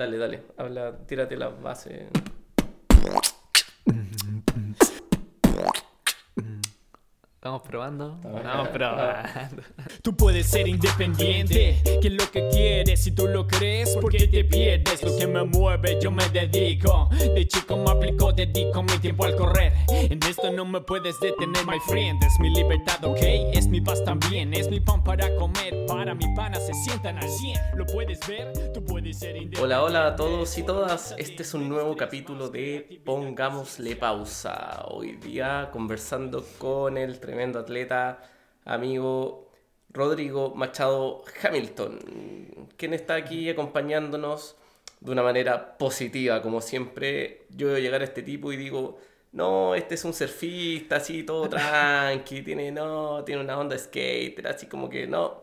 Dale, dale, habla, tírate la base. Estamos probando. Estamos probando. Tú puedes ser independiente, que lo que quieres, si tú lo crees, porque te pierdes lo que me mueve, yo me dedico. De chico me aplico, dedico mi tiempo al correr. En esto no me puedes detener, my friend. Es mi libertad, ok, es mi paz también, es mi pan para comer. Para mi pana se sientan al 100, lo puedes ver, tú puedes ser independiente. Hola, hola a todos y todas. Este es un nuevo capítulo de Pongámosle pausa. Hoy día conversando con el tremendo atleta, amigo Rodrigo Machado Hamilton, quien está aquí acompañándonos de una manera positiva, como siempre. Yo veo llegar a este tipo y digo, no, este es un surfista, así todo tranqui, tiene, no, tiene una onda skater, así como que no,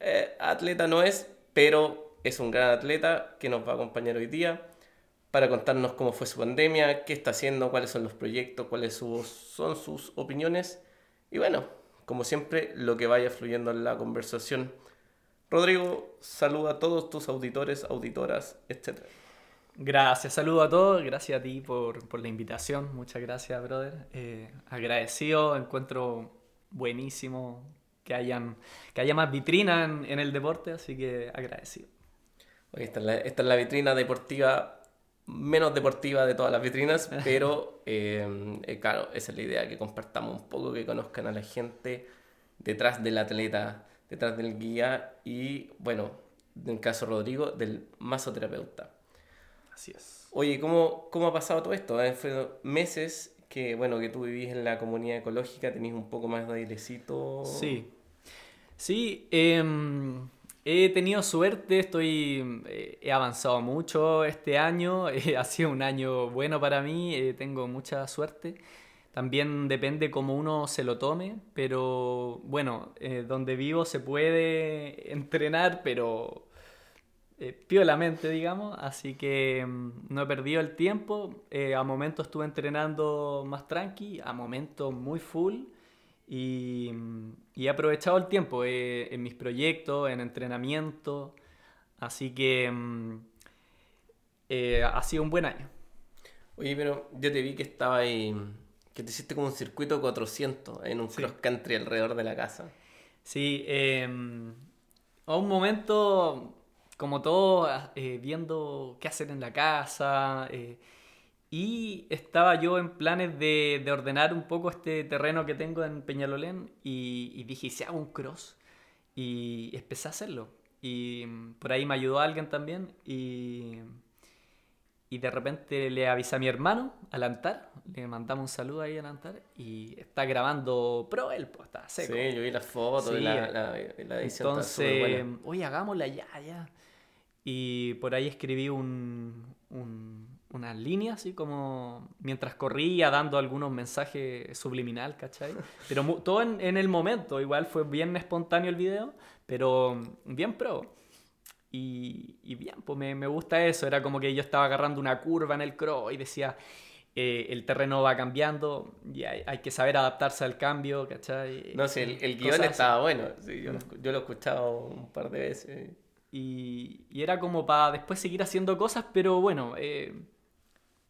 eh, atleta no es, pero es un gran atleta que nos va a acompañar hoy día para contarnos cómo fue su pandemia, qué está haciendo, cuáles son los proyectos, cuáles son sus opiniones y bueno, como siempre, lo que vaya fluyendo en la conversación. Rodrigo, saluda a todos tus auditores, auditoras, etc. Gracias, saludo a todos. Gracias a ti por, por la invitación. Muchas gracias, brother. Eh, agradecido, encuentro buenísimo que, hayan, que haya más vitrina en, en el deporte, así que agradecido. Esta, es la, esta es la vitrina deportiva menos deportiva de todas las vitrinas, pero eh, eh, claro, esa es la idea, que compartamos un poco, que conozcan a la gente detrás del atleta, detrás del guía y, bueno, en el caso de Rodrigo, del masoterapeuta. Así es. Oye, ¿cómo, cómo ha pasado todo esto? Eh, Fueron meses que, bueno, que tú vivís en la comunidad ecológica, tenés un poco más de airecito. Sí. Sí, em, he tenido suerte, estoy, eh, he avanzado mucho este año, eh, ha sido un año bueno para mí, eh, tengo mucha suerte. También depende cómo uno se lo tome, pero bueno, eh, donde vivo se puede entrenar, pero eh, piolamente, digamos, así que mm, no he perdido el tiempo. Eh, a momentos estuve entrenando más tranqui, a momentos muy full y, mm, y he aprovechado el tiempo eh, en mis proyectos, en entrenamiento, así que mm, eh, ha sido un buen año. Oye, pero yo te vi que estaba ahí, que te hiciste como un circuito 400 en un Sí. cross country alrededor de la casa. Sí, eh, a un momento, como todo, eh, viendo qué hacer en la casa. Y estaba yo en planes de, de ordenar un poco este terreno que tengo en Peñalolén. Y, y dije, ¿y si hago un cross? Y empecé a hacerlo. Y mm, por ahí me ayudó alguien también. Y, y de repente le avisé a mi hermano, al Antar. Le mandamos un saludo ahí al Antar. Y está grabando pro él, pues está seco. Sí, yo vi las fotos y Sí, la, la, la edición Entonces, oye, hagámosla ya, ya. Y por ahí escribí un, un- una línea, así como mientras corría, dando algunos mensajes subliminal, ¿cachai? Pero todo en, en el momento, igual fue bien espontáneo el video, pero bien pro. Y, y bien, pues me, me gusta eso. Era como que yo estaba agarrando una curva en el cross y decía, eh, el terreno va cambiando y hay, hay que saber adaptarse al cambio, ¿cachai? No sé, el, el guion Cosas así. estaba bueno. sí, yo, lo, escu- yo lo he escuchado un par de veces. Y, y era como para después seguir haciendo cosas, pero bueno, eh,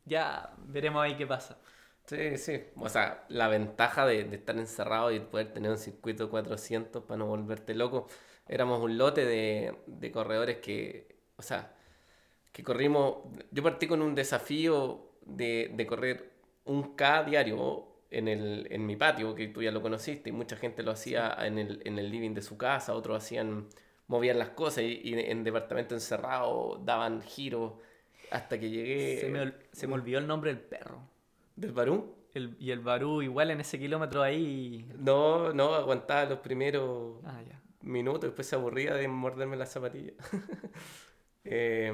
ya veremos ahí qué pasa. Sí, sí. O sea, la ventaja de, de estar encerrado y poder tener un circuito 400 para no volverte loco. Éramos un lote de, de corredores que, o sea, que corrimos. Yo partí con un desafío de, de correr un K diario en, el, en mi patio, que tú ya lo conociste, y mucha gente lo hacía en el, en el living de su casa, otros hacían, movían las cosas y, y en departamento encerrado daban giros hasta que llegué. Se me, se me olvidó el nombre del perro. ¿Del Barú? El- y el Barú igual en ese kilómetro ahí... No, no, aguantaba los primeros Ah, ya. minutos, después se aburría de morderme las zapatillas. eh,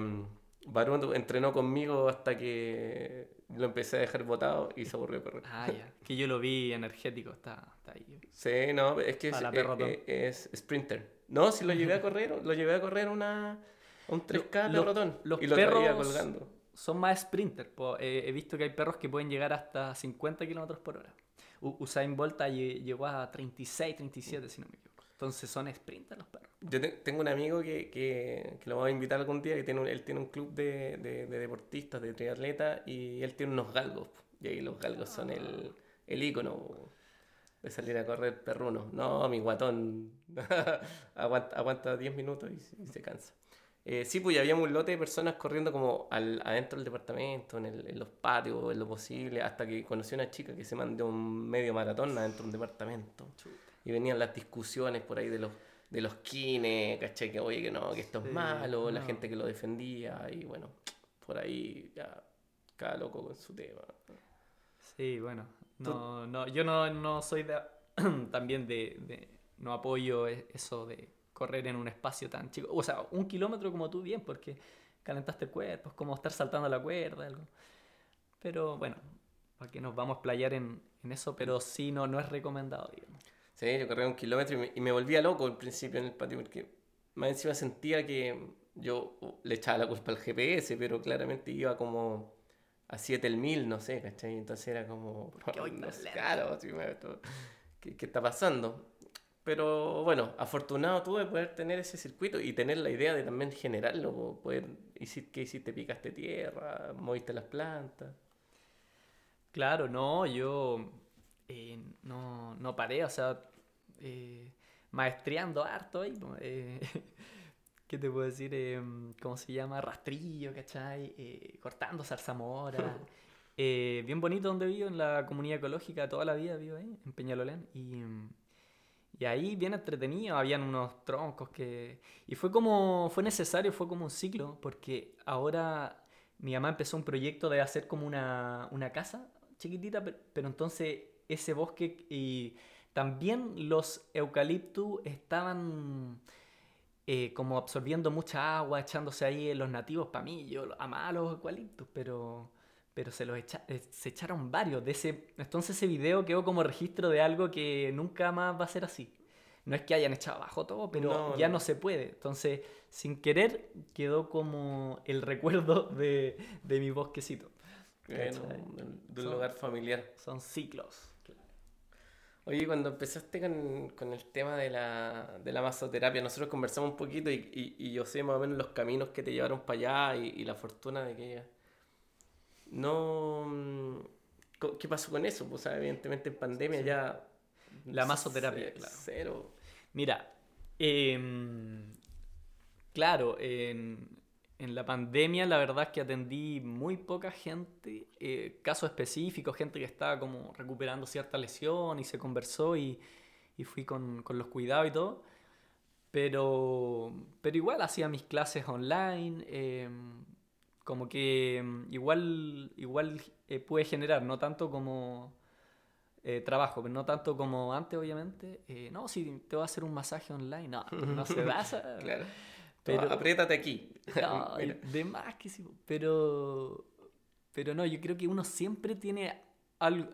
Barú entrenó conmigo hasta que lo empecé a dejar botado y se aburrió correr. Ah, ya. Que yo lo vi energético, está, está ahí. Sí, no, es que es, eh, eh, es sprinter. No, si lo llevé a correr, lo llevé a correr una, un 3K Lo- perrotón los y lo perros colgando. son más po. Eh, he visto que hay perros que pueden llegar hasta 50 kilómetros por hora. Usain Bolt lle- llegó a 36, 37, si no me equivoco. Entonces son sprinters los perros. Yo te- tengo un amigo que, que, que lo voy a invitar algún día, que tiene un- él tiene un club de, de, de deportistas, de triatletas, y él tiene unos galgos. Y ahí los galgos son el, el ícono de salir a correr perruno. No, mi guatón aguanta, aguanta 10 minutos y, y se cansa. Eh, sí, pues había un lote de personas corriendo como al, adentro del departamento, en, el- en los patios, en lo posible, hasta que conocí a una chica que se mandó un medio maratón adentro de un departamento. Y venían las discusiones por ahí de los, de los kines, ¿cachai? Que oye, que no, que esto Sí, es malo, la gente que lo defendía, y bueno, por ahí ya cada loco con su tema. Sí, bueno. No, no, yo no, no soy de, también de, de- No apoyo e- eso de correr en un espacio tan chico. O sea, un kilómetro como tú, bien, porque calentaste el cuerpo, es como estar saltando la cuerda, algo. Pero bueno, para que nos vamos a playar en, en eso, pero sí, no, no es recomendado, digamos. Sí, yo corría un kilómetro y me, y me volvía loco al principio en el patio porque más encima sentía que yo uh, le echaba la culpa al GPS, pero claramente iba como a 7 el mil, no sé, ¿cachai? Entonces era como, qué voy no claro, ¿qué, qué está pasando? Pero bueno, afortunado tú de poder tener ese circuito y tener la idea de también generarlo, po, poder, ¿qué hiciste? Picaste tierra, moviste las plantas. Claro, no, yo eh, no, no paré, o sea, eh, maestreando harto ahí. eh, ¿Qué te puedo decir? Eh, ¿Cómo se llama? Rastrillo, ¿cachai? Eh, cortando zarzamora. Eh, bien bonito donde vivo, en la comunidad ecológica, toda la vida vivo ahí, en Peñalolén. Y, mm, y ahí bien entretenido, habían unos troncos que... Y fue como, fue necesario, fue como un ciclo, porque ahora mi mamá empezó un proyecto de hacer como una, una casa chiquitita, pe- pero entonces ese bosque y también los eucaliptus estaban eh, como absorbiendo mucha agua, echándose ahí en los nativos. Para mí, yo amaba los eucaliptus, pero, pero se los echa- eh, se echaron varios. De ese, entonces ese video quedó como registro de algo que nunca más va a ser así. No es que hayan echado abajo todo, pero No, ya no. no se puede. Entonces, sin querer, quedó como el recuerdo de, de mi bosquecito. Bueno, de un- lugar familiar. Son ciclos. Oye, cuando empezaste con, con el tema de la, de la masoterapia, nosotros conversamos un poquito y, y- y yo sé más o menos los caminos que te llevaron para allá y, y la fortuna de que. No... mm, ¿Qué pasó con eso? Pues, o sea, evidentemente en pandemia ya... La masoterapia, claro. Cero. Mira, em, claro, en, en la pandemia la verdad es que atendí muy poca gente, eh, casos específicos, gente que estaba como recuperando cierta lesión y se conversó y, y fui con, con los cuidados y todo. Pero, pero igual hacía mis clases online, em, como que em, igual, igual eh, pude generar, no tanto como eh, trabajo, pero no tanto como antes, obviamente. Eh, no, si te voy a hacer un masaje online, no, no se da. Claro. Pero- apriétate aquí. No, de más que sí, pero, pero no, yo creo que uno siempre tiene algo,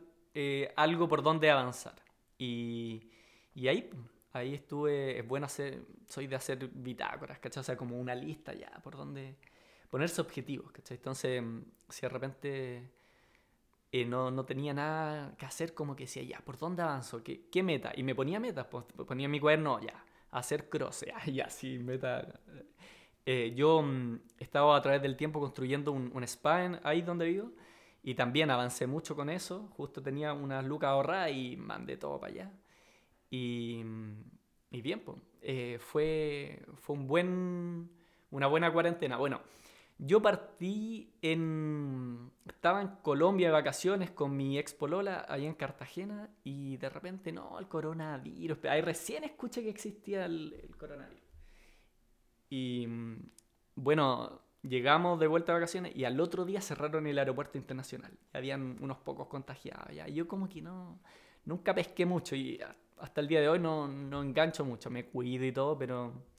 algo por donde avanzar. Y, y ahí, ahí estuve, es bueno hacer, soy de hacer bitácoras, ¿cachai? O sea, como una lista ya, por donde ponerse objetivos, ¿cachai? Entonces, mm, si de repente eh, no, no tenía nada que hacer, como que decía, ya, ¿por dónde avanzo? ¿Qué, qué meta? Y me ponía metas, pues, ponía en mi cuaderno, ya, hacer cross, ya, ya, sí, meta. Eh, yo mm, estaba a través del tiempo construyendo un, un spa en- ahí donde vivo y también avancé mucho con eso. Justo tenía unas lucas ahorradas y mandé todo para allá. Y, mm, y bien, pues, eh, fue, fue un buen, una buena cuarentena. Bueno, yo partí en... Estaba en Colombia de vacaciones con mi ex polola allá en Cartagena y de repente, no, el coronavirus. Ahí recién escuché que existía el, el coronavirus. Y mm, bueno, llegamos de vuelta de vacaciones y al otro día cerraron el aeropuerto internacional. Habían unos pocos contagiados. Ya. Yo como que no, nunca pesqué mucho y hasta el día de hoy no, no engancho mucho. Me cuido y todo, pero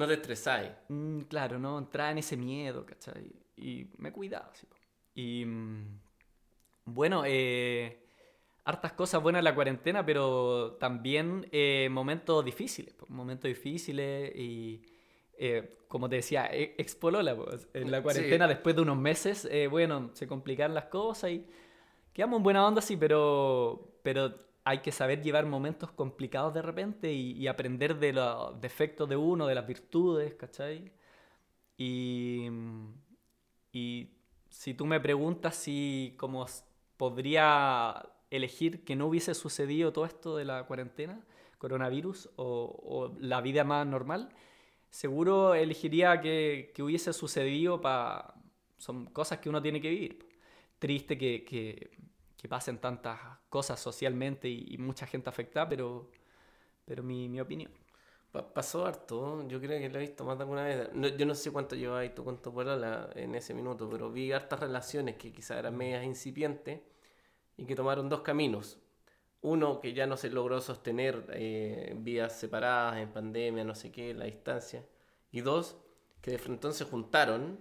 No te estresáis. mm, claro, no entraba en ese miedo, ¿cachai? Y me cuidaba. sí, po. Y mm, bueno, eh, hartas cosas buenas en la cuarentena, pero también eh, momentos difíciles, momentos difíciles y eh, como te decía, e- expolola, pues, en la Sí. cuarentena después de unos meses, eh, bueno, se complicaron las cosas y quedamos en buena onda, sí, pero, pero hay que saber llevar momentos complicados de repente y, y aprender de los defectos de uno, de las virtudes, ¿cachai? Y, y si tú me preguntas si como podría elegir que no hubiese sucedido todo esto de la cuarentena, coronavirus o, o la vida más normal, seguro elegiría que, que hubiese sucedido para... Son cosas que uno tiene que vivir. Triste que, que, que pasen tantas cosas socialmente y, y mucha gente afectada, pero, pero mi, mi opinión. Pa- pasó harto, yo creo que lo he visto más de alguna vez. No- yo no sé cuánto llevabas tú con tu polola en ese minuto, pero vi hartas relaciones que quizás eran medias incipientes y que tomaron dos caminos. Uno que ya no se logró sostener eh, vías separadas en pandemia, no sé qué, la distancia. Y dos, que de frente se juntaron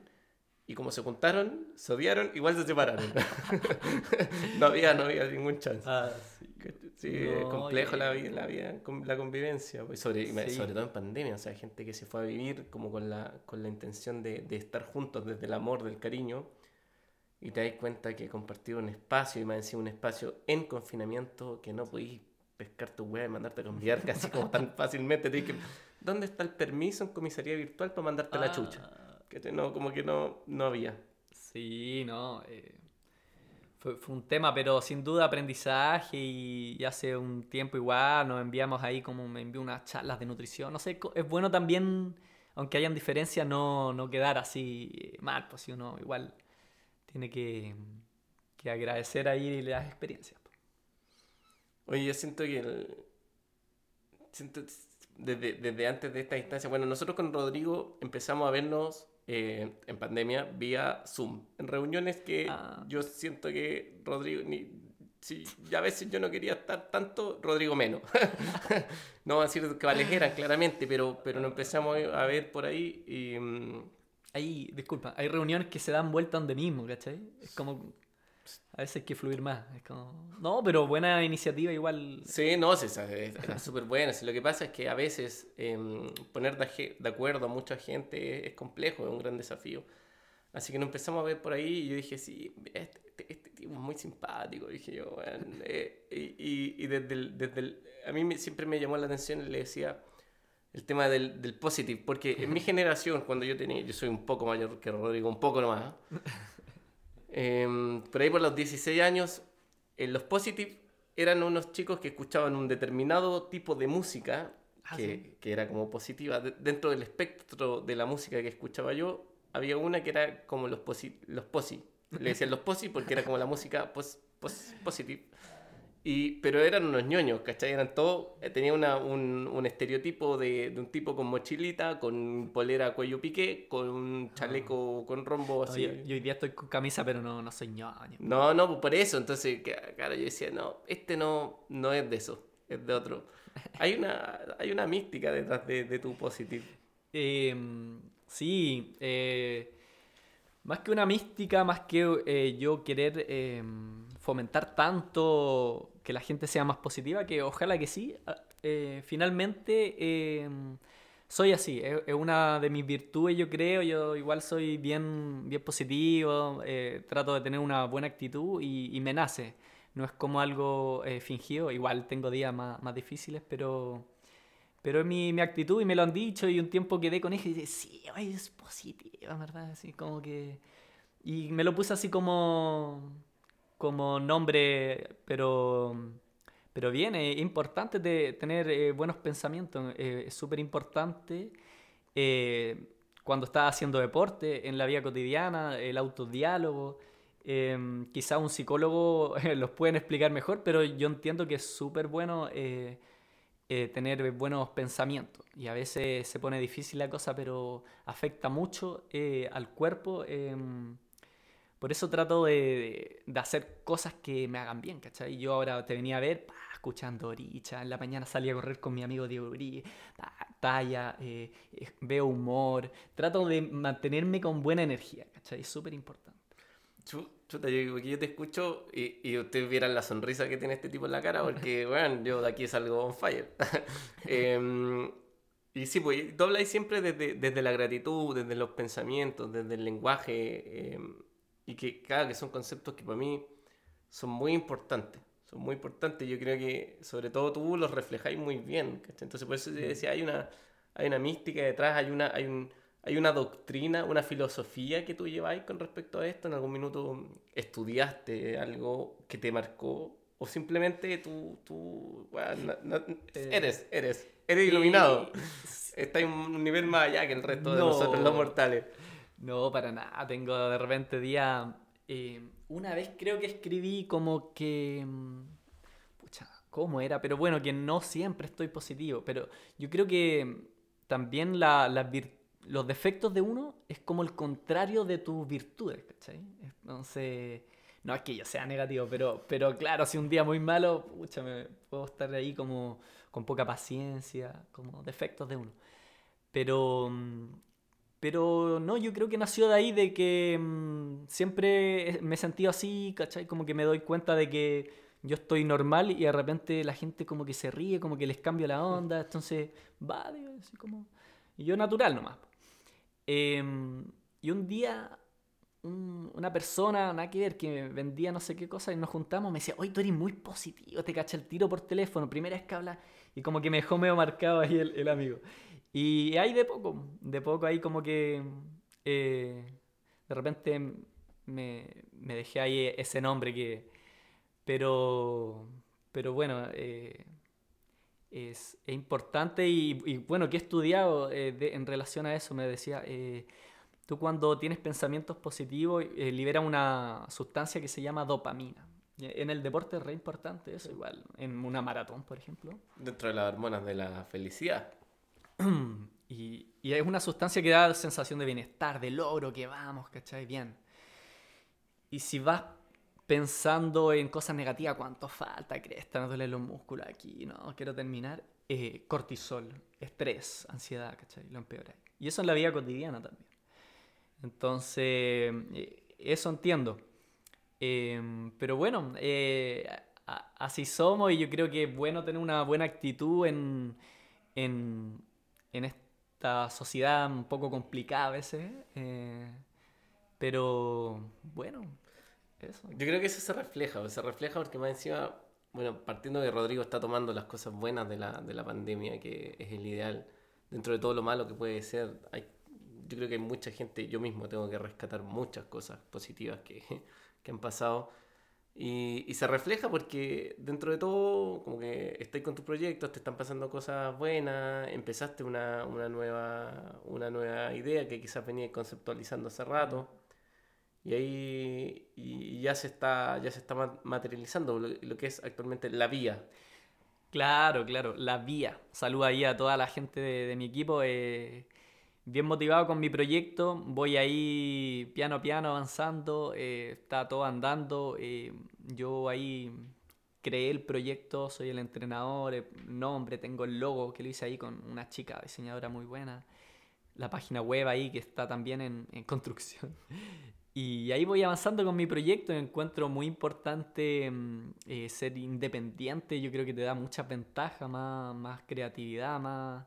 y como se juntaron, se odiaron, igual se separaron. no, había, no había ningún chance. Que- Sí, es No, complejo la vida, la vida, la convivencia, pues, sobre, Sí. sobre todo en pandemia, o sea, gente que se fue a vivir como con la, con la intención de, de estar juntos desde el amor, del cariño, y te das cuenta que compartir un espacio, y más encima un espacio en confinamiento, que no podís pescar tu web y mandarte a cambiar casi como tan fácilmente, te dije, ¿dónde está el permiso en comisaría virtual para mandarte la chucha? Que no, como que no, no había. Sí, no. eh, fue, fue un tema, pero sin duda aprendizaje y, y hace un tiempo igual nos enviamos ahí como me envió unas charlas de nutrición. No sé, es bueno también, aunque hayan diferencias, no, no quedar así eh, mal, pues si uno igual tiene que, que agradecer ahí las experiencias. pues. Oye, yo siento que el- siento desde, desde antes de esta instancia, bueno, nosotros con Rodrigo empezamos a vernos eh, en pandemia vía Zoom, en reuniones que Ah. yo siento que Rodrigo, ni, si ya a veces yo no quería estar tanto, Rodrigo menos. no va a decir que valejeran claramente, pero, pero nos empezamos a ver por ahí y... mm, Hay, disculpa, hay reuniones que se dan vuelta donde mismo, ¿cachai? Es como, a veces hay que fluir más. Es como, no, pero buena iniciativa igual. Sí, no, sí, era súper buena. Sí, lo que pasa es que a veces em, poner de, de acuerdo a mucha gente es, complejo, es un gran desafío. Así que nos empezamos a ver por ahí y yo dije, sí, este, este, este tipo es muy simpático, dije yo, weón. eh, y, y- y desde el, desde el- a mí me- siempre me llamó la atención, le decía, el tema del, del positive, porque en mi generación, cuando yo tenía, yo soy un poco mayor que Rodrigo, un poco nomás, Em, por ahí por los 16 años, en los Positive eran unos chicos que escuchaban un determinado tipo de música Ah, que, sí. que era como positiva. De- dentro del espectro de la música que escuchaba yo, había una que era como los posi. Los posi. Le decían los posi porque era como la música pos, pos- positive. Y, pero eran unos ñoños, ¿cachai? Eran todos, eh, tenía una, un, un estereotipo de, de un tipo con mochilita, con polera a cuello piqué, con un chaleco con rombo No, así. yo, yo hoy día estoy con camisa, pero no, no soy ñoño. No, no, pues por eso. Entonces, claro, yo decía, no, este no, no es de eso, es de otro. Hay una, hay una mística detrás de, de tu positive. Eh, sí, eh, más que una mística, más que eh, yo querer eh, fomentar tanto que la gente sea más positiva, que ojalá que sí. ah, eh, finalmente, eh, soy así, es, es una de mis virtudes, yo creo. Yo igual soy bien, bien positivo, eh, trato de tener una buena actitud y, y me nace. No es como algo eh, fingido, igual tengo días más, más difíciles, pero... Pero es mi, mi actitud y me lo han dicho y un tiempo quedé con eso y dije, sí, es positiva, ¿verdad? Así como que... Y me lo puse así como, como nombre, pero, pero bien, es importante de tener eh, buenos pensamientos, eh, es súper importante eh, cuando estás haciendo deporte, en la vida cotidiana, el autodiálogo. Eh, quizá un psicólogo los pueden explicar mejor, pero yo entiendo que es súper bueno eh, tener buenos pensamientos. Y a veces se pone difícil la cosa, pero afecta mucho eh, al cuerpo. em, por eso trato de, de- hacer cosas que me hagan bien, ¿cachai? Yo ahora te venía a ver, pa, escuchando Oricha, en la mañana salí a correr con mi amigo Diego Uri, ta- talla, eh, eh, veo humor, trato de mantenerme con buena energía, ¿cachai? Es súper importante. Chu- Chuta, yo, porque yo te escucho y, y ustedes vieran la sonrisa que tiene este tipo en la cara, porque, bueno, yo de aquí salgo on fire. Em, y sí, pues tú habláis siempre desde, desde la gratitud, desde los pensamientos, desde el lenguaje, em, y que, claro, que son conceptos que para mí son muy importantes. son muy importantes. Yo creo que sobre todo tú los reflejáis muy bien. ¿cachai? Entonces por eso te decía, hay una, hay una mística detrás, hay una, hay un, hay una doctrina, una filosofía que tú lleváis con respecto a esto. En algún minuto estudiaste algo que te marcó o simplemente tú, tú bueno, no- no- Eh, eres, eres, eres iluminado. Estás en un nivel más allá que el resto de No. nosotros los mortales. No, para nada. Tengo de repente día. eh, una vez creo que escribí como que. mm, Pucha, ¿cómo era? Pero bueno, que no siempre estoy positivo. Pero yo creo que también la, las vir- los defectos de uno es como el contrario de tus virtudes, ¿cachai? Entonces. No es que yo sea negativo, pero, pero claro, si un día muy malo, pucha, me puedo estar ahí como con poca paciencia, como defectos de uno. Pero, pero no, yo creo que nació de ahí de que mm, siempre me he sentido así, ¿cachai? Como que me doy cuenta de que yo estoy normal y de repente la gente como que se ríe, como que les cambio la onda, entonces va, digo, así como... Y yo natural nomás. Em, y un día un- una persona, nada que ver, que vendía no sé qué cosa y nos juntamos, me decía, oye, tú eres muy positivo, te cacha el tiro por teléfono, primera vez que habla, y como que me dejó medio marcado ahí el, el amigo. Y ahí de poco, de poco ahí como que eh, de repente me, me dejé ahí ese nombre que... Pero, pero bueno, eh, es, es importante y, y bueno, que he estudiado eh, de- en relación a eso, me decía, eh, tú cuando tienes pensamientos positivos eh, liberas una sustancia que se llama dopamina. En el deporte es re importante eso, igual, en una maratón, por ejemplo. Dentro de las hormonas de la felicidad. Y, y es una sustancia que da sensación de bienestar, de logro, que vamos, ¿cachai? Bien. Y si vas pensando en cosas negativas, ¿cuánto falta? Cresta, me duelen los músculos aquí, no, quiero terminar. Eh, cortisol, estrés, ansiedad, ¿cachai? Lo empeora. Y eso en la vida cotidiana también. Entonces, eh, eso entiendo. Eh, pero bueno, eh, así somos y yo creo que es bueno tener una buena actitud en, en, en esta sociedad un poco complicada a veces. pero bueno, eso. Yo creo que eso se refleja, se refleja porque más encima, bueno, partiendo de Rodrigo está tomando las cosas buenas de la, de la pandemia, que es el ideal, dentro de todo lo malo que puede ser, hay, yo creo que hay mucha gente, yo mismo tengo que rescatar muchas cosas positivas que, que han pasado. Y, y se refleja porque dentro de todo, como que estás con tus proyectos, te están pasando cosas buenas, empezaste una, una, nueva, una nueva idea que quizás venía conceptualizando hace rato. Y ahí y ya se está, ya se está ma- materializando lo, que es actualmente la vía. Claro, claro, la vía. Saludo ahí a toda la gente de, mi equipo. eh, bien motivado con mi proyecto. Voy ahí piano a piano avanzando. eh, está todo andando. eh, yo ahí creé el proyecto, soy el entrenador, el nombre, tengo el logo que lo hice ahí con una chica diseñadora muy buena. La página web ahí que está también en, en construcción. Y ahí voy avanzando con mi proyecto. Encuentro muy importante mm, eh, ser independiente. Yo creo que te da muchas ventajas, más, más creatividad, más,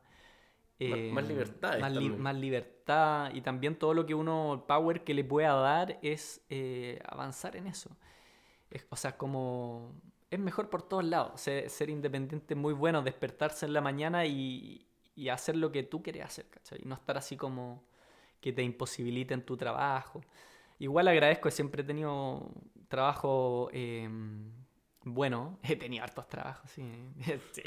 eh, más libertades Más, li- también. más libertad. Y también todo lo que uno, el power que le pueda dar es eh, avanzar en eso. Es- o sea, como. Es mejor por todos lados. Ser, ser independiente es muy bueno. Despertarse en la mañana y, y hacer lo que tú quieres hacer, ¿cachai? Y no estar así como que te imposibiliten tu trabajo. Igual agradezco, siempre he tenido trabajo eh, bueno. He tenido hartos trabajos, sí. Sí,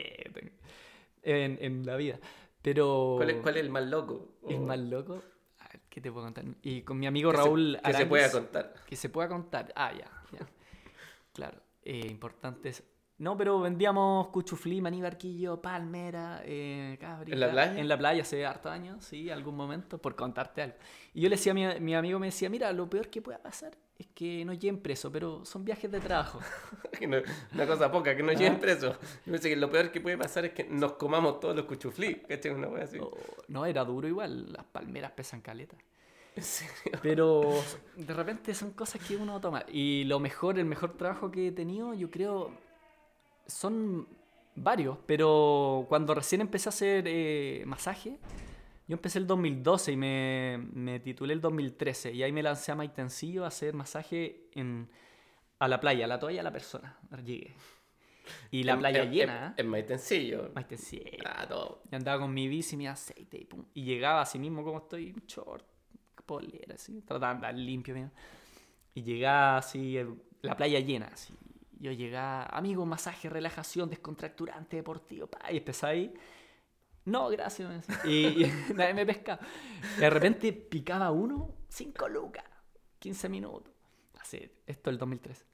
en, en la vida. Pero. ¿Cuál es, cuál es el más loco? ¿Es O más loco? Ver, ¿Qué te puedo contar? Y con mi amigo se- Raúl que se, pueda contar. que se pueda contar. Ah, ya, ya. Claro, eh, importante es- No, pero vendíamos cuchuflí, maní, barquillo, palmera, eh, cabrita. ¿En la playa? En la playa hace harto años, sí, algún momento, por contarte algo. Y yo le decía a mi, mi amigo, me decía, mira, lo peor que pueda pasar es que nos lleven preso, pero son viajes de trabajo. No- una cosa poca, que nos Ah. lleven presos. Yo pensé que lo peor que puede pasar es que nos comamos todos los cuchuflí. ¿Cachai? Una wea así. Oh, no, era duro igual, las palmeras pesan caleta. ¿En serio? Pero de repente son cosas que uno toma. Y lo mejor, el mejor trabajo que he tenido, yo creo, son varios. Pero cuando recién empecé a hacer eh, masaje, yo empecé el 2012 y me, me titulé el 2013. Y ahí me lancé a Maitencillo a hacer masaje en, a la playa, a la toalla a la persona. Llegué. Y la En- playa en- llena, En, en Maitencillo. Maitencillo. Ah, todo. Y andaba con mi bici, mi aceite y pum. Y llegaba así mismo como estoy, short, polera, así, trataba de andar limpio, mira. Y llegaba así, la playa llena, así. Yo llegaba, amigo, masaje, relajación, descontracturante, deportivo, pa, y empezaba ahí. No, gracias. Y, y nadie me pescaba. Y de repente picaba uno, 5 lucas, 15 minutos. Así, esto el 2003.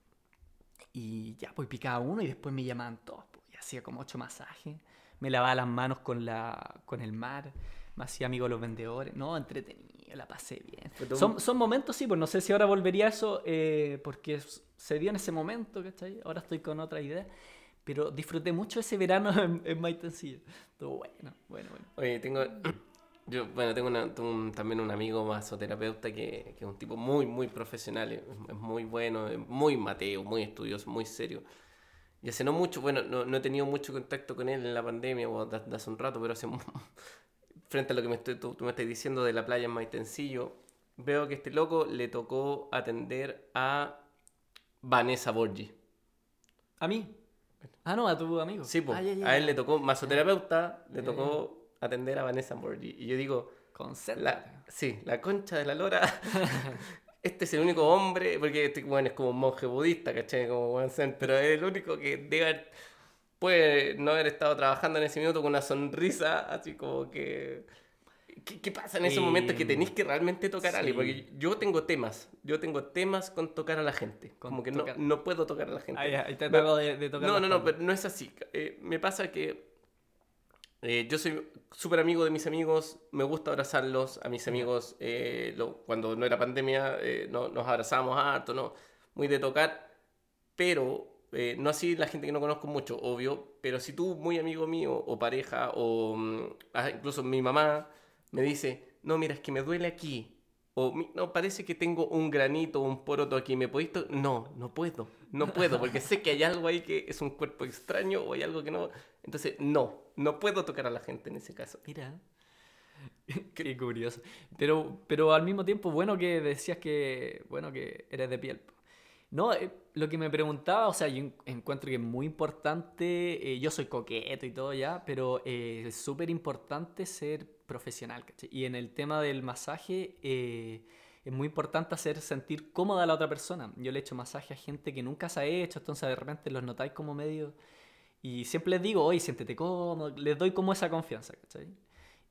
Y ya, pues picaba uno y después me llamaban todos. pues, y hacía como ocho masajes. Me lavaba las manos con, la, con el mar. Me hacía amigo de los vendedores. No, entretenido, la pasé bien. Todo Son, son momentos, sí, pues no sé si ahora volvería a eso eh, porque se dio en ese momento, ¿cachai? Ahora estoy con otra idea. Pero disfruté mucho ese verano en, en Maitencillo. Estuvo bueno, bueno, bueno. Oye, tengo. Yo, bueno, tengo, una- tengo un- también un amigo masoterapeuta que, que es un tipo muy, muy profesional, es, es muy bueno, es muy mateo, muy estudioso, muy serio. Y hace no mucho, bueno, no, no he tenido mucho contacto con él en la pandemia o de, de hace un rato, pero hace frente a lo que me estoy, tú, tú me estás diciendo de la playa en Maitencillo, veo que este loco le tocó atender a Vanessa Borgi. ¿A mí? Ah, no, a tu amigo. Sí, pues, Ah, a él le tocó, masoterapeuta, le tocó atender a Vanessa Borgi. Y yo digo, Concéntrate. la, sí, la concha de la lora. este es el único hombre, porque este bueno, es como un monje budista, ¿cachai? Como pero es el único que debe puede no haber estado trabajando en ese minuto con una sonrisa, así como que... ¿Qué, qué pasa en esos Y- momentos que tenéis que realmente tocar a alguien? Porque yo tengo temas, yo tengo temas con tocar a la gente. Con como que no, no puedo tocar a la gente. Ah, ya, te acabo de, de tocar no, no, no, pero no es así. Eh, me pasa que eh, yo soy súper amigo de mis amigos, me gusta abrazarlos. A mis amigos, eh, lo- cuando no era pandemia, no- nos abrazábamos harto, ¿no? Muy de tocar, pero eh, no así la gente que no conozco mucho, obvio. Pero si tú, muy amigo mío, o pareja, o mm, ah, incluso mi mamá, me dice, no, mira, es que me duele aquí. O "Mi- no, parece que tengo un granito, un poroto aquí, ¿me podéis to-?" No, no puedo, no puedo, porque sé que hay algo ahí que es un cuerpo extraño o hay algo que no. Entonces, no, no puedo tocar a la gente en ese caso. Mira. Qué curioso. Pero, pero al mismo tiempo, bueno que decías que, bueno, que eres de piel. No, eh, lo que me preguntaba, o sea, yo en- encuentro que es muy importante, eh, yo soy coqueto y todo ya, pero eh, es súper importante ser profesional, ¿cachai? Y en el tema del masaje, es muy importante hacer sentir cómoda a la otra persona. Yo le he hecho masaje a gente que nunca se ha hecho, entonces de repente los notáis como medio... Y siempre les digo, oye, siéntete cómodo, les doy como esa confianza, ¿cachai?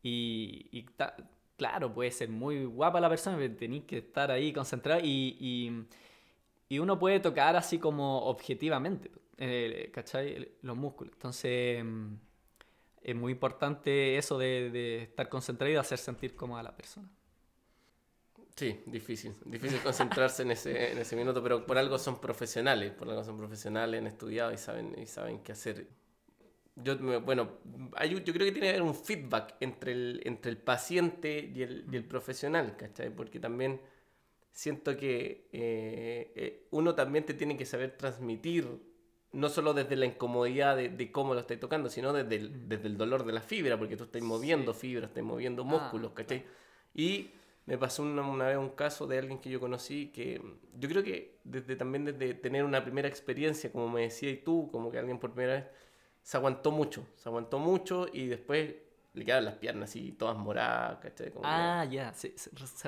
Y, y ta- claro, puede ser muy guapa la persona, pero tenéis que estar ahí concentrado y, y uno puede tocar así como objetivamente, eh, ¿cachai? Los músculos. Entonces, mm, es muy importante eso de, de estar concentrado y de hacer sentir cómoda a la persona. Sí, difícil, difícil concentrarse en ese, en ese minuto, pero por algo son profesionales, por algo son profesionales, han estudiado y saben, y saben qué hacer. Yo, bueno, hay, yo creo que tiene que haber un feedback entre el, entre el paciente y el, y el profesional, ¿cachai? Porque también siento que eh, eh, uno también te tiene que saber transmitir, no solo desde la incomodidad de, de cómo lo estáis tocando, sino desde el, desde el dolor de la fibra, porque tú estás moviendo fibras, estás moviendo Ah, músculos, ¿cachai? Y me pasó una, una vez un caso de alguien que yo conocí que mm, yo creo que desde también desde tener una primera experiencia, como me decías tú, como que alguien por primera vez, se aguantó mucho, se aguantó mucho y después le quedaron las piernas así, todas moradas, ¿cachai? Como que- Ah, ya, se,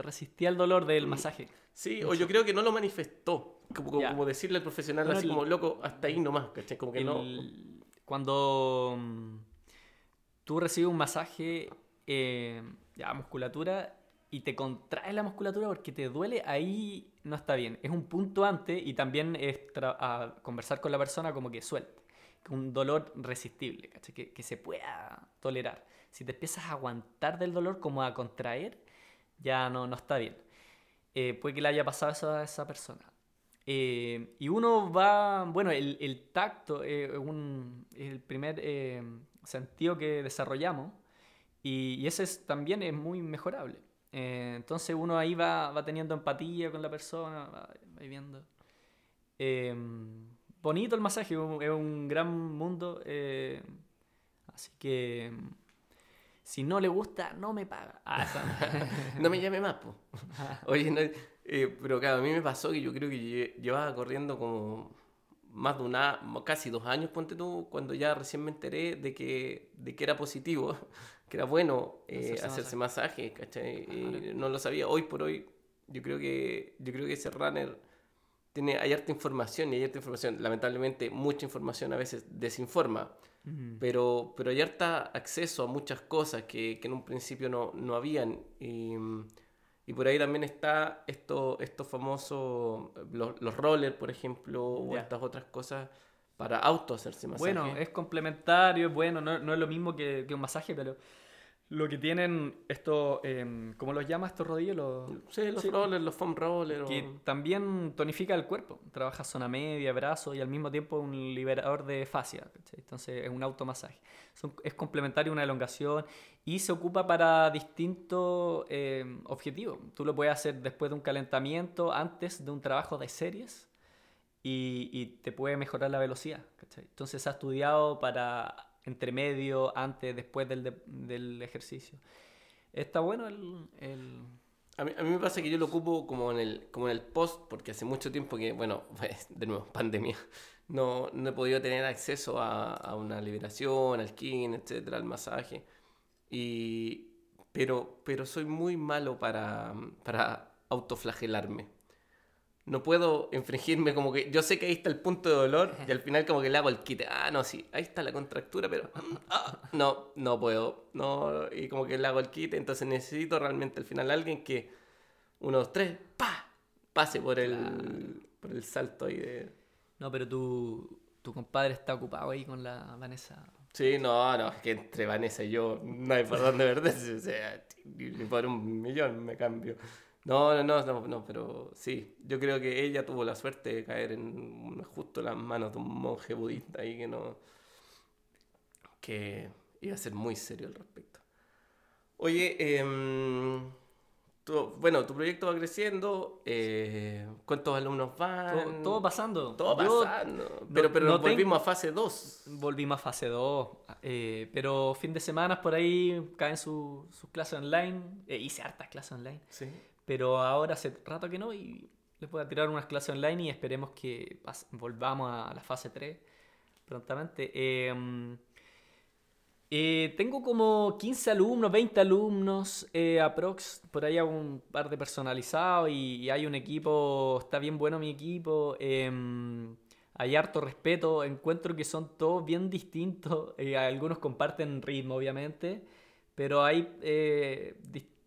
resistía al dolor del masaje. Sí, o yo creo que no lo manifestó. Como, como, Ya. como decirle al profesional Bueno, así el- como, loco, hasta ahí nomás, ¿cachai? Como que no... Cuando mm, tú recibes un masaje eh, ya, musculatura y te contrae la musculatura porque te duele, ahí no está bien. Es un punto antes y también es a conversar con la persona como que suelte. Un dolor resistible, ¿cachai? Que, que se pueda tolerar. Si te empiezas a aguantar del dolor como a contraer, ya no, no está bien. Eh, puede que le haya pasado eso a esa persona. Eh, y uno va, bueno, el, el tacto eh, es es el primer eh, sentido que desarrollamos y, y ese es- también es muy mejorable. Eh, entonces uno ahí va, va teniendo empatía con la persona, va, va viendo. Eh, bonito el masaje, es un- gran mundo, eh, así que si no le gusta, no me paga. Ah, No me llame más, po. Oye, no, eh, pero claro, a mí me pasó que yo creo que lle- llevaba corriendo como más de una, casi dos años, ponte tú, cuando ya recién me enteré de que, de que era positivo, que era bueno eh, hacerse, masaje, ¿cachai? Y no lo sabía. Hoy por hoy, yo creo que, yo creo que ese runner tiene, hay harta información y hay harta información. Lamentablemente, mucha información a veces desinforma. Pero, pero hay harta acceso a muchas cosas que, que en un principio no, no habían. Y, y por ahí también está esto, estos famosos, los, los rollers, por ejemplo, o estas otras cosas para auto hacerse masaje. Bueno, es complementario, es bueno, no, no es lo mismo que, que un masaje, pero lo que tienen estos, eh, ¿cómo los llama estos rodillos? Los, sí, los rollers, los foam rollers. Que también tonifica el cuerpo. Trabaja zona media, brazo y al mismo tiempo un liberador de fascia. Entonces es un automasaje. es complementario una elongación y se ocupa para distintos eh, objetivos. Tú lo puedes hacer después de un calentamiento, antes de un trabajo de series y, y te puede mejorar la velocidad. Entonces se ha estudiado para entre medio, antes, después del, del ejercicio. Está bueno el... el... A, mí, a mí, me pasa que yo lo ocupo como en, el, como en el post, porque hace mucho tiempo que, bueno, de nuevo, pandemia, no, no he podido tener acceso a, a una liberación, al kin, etcétera, al masaje. Y, pero, pero soy muy malo para, para autoflagelarme no puedo infringirme como que yo sé que ahí está el punto de dolor y al final como que le hago el quite. Ah, no, sí, ahí está la contractura, pero ah, no, no puedo. No, y como que le hago el quite, entonces necesito realmente al final alguien que uno, dos, tres, pa, pase por el por el salto ahí de No, pero tu tu compadre está ocupado ahí con la Vanessa. Sí, no, no, es que entre Vanessa y yo no hay por dónde perderse, o sea, ni por un millón me cambio. No, no, no, no, pero sí, yo creo que ella tuvo la suerte de caer en justo las manos de un monje budista ahí que no. que iba a ser muy serio al respecto. Oye, eh, bueno, tu proyecto va creciendo, eh, ¿cuántos alumnos van? Todo, pasando. Todo pasando. Pero, pero volvimos a fase 2. Volvimos a fase 2, eh, pero fin de semana por ahí caen sus clases online. Eh, hice hartas clases online. Sí. Pero ahora hace rato que no y les voy a tirar unas clases online y esperemos que volvamos a la fase 3 prontamente. Em, eh, tengo como 15 alumnos, 20 alumnos, eh, aprox, por ahí hago un par de personalizados y, hay un equipo, está bien bueno mi equipo, em, hay harto respeto, encuentro que son todos bien distintos, eh, algunos comparten ritmo obviamente, pero hay eh,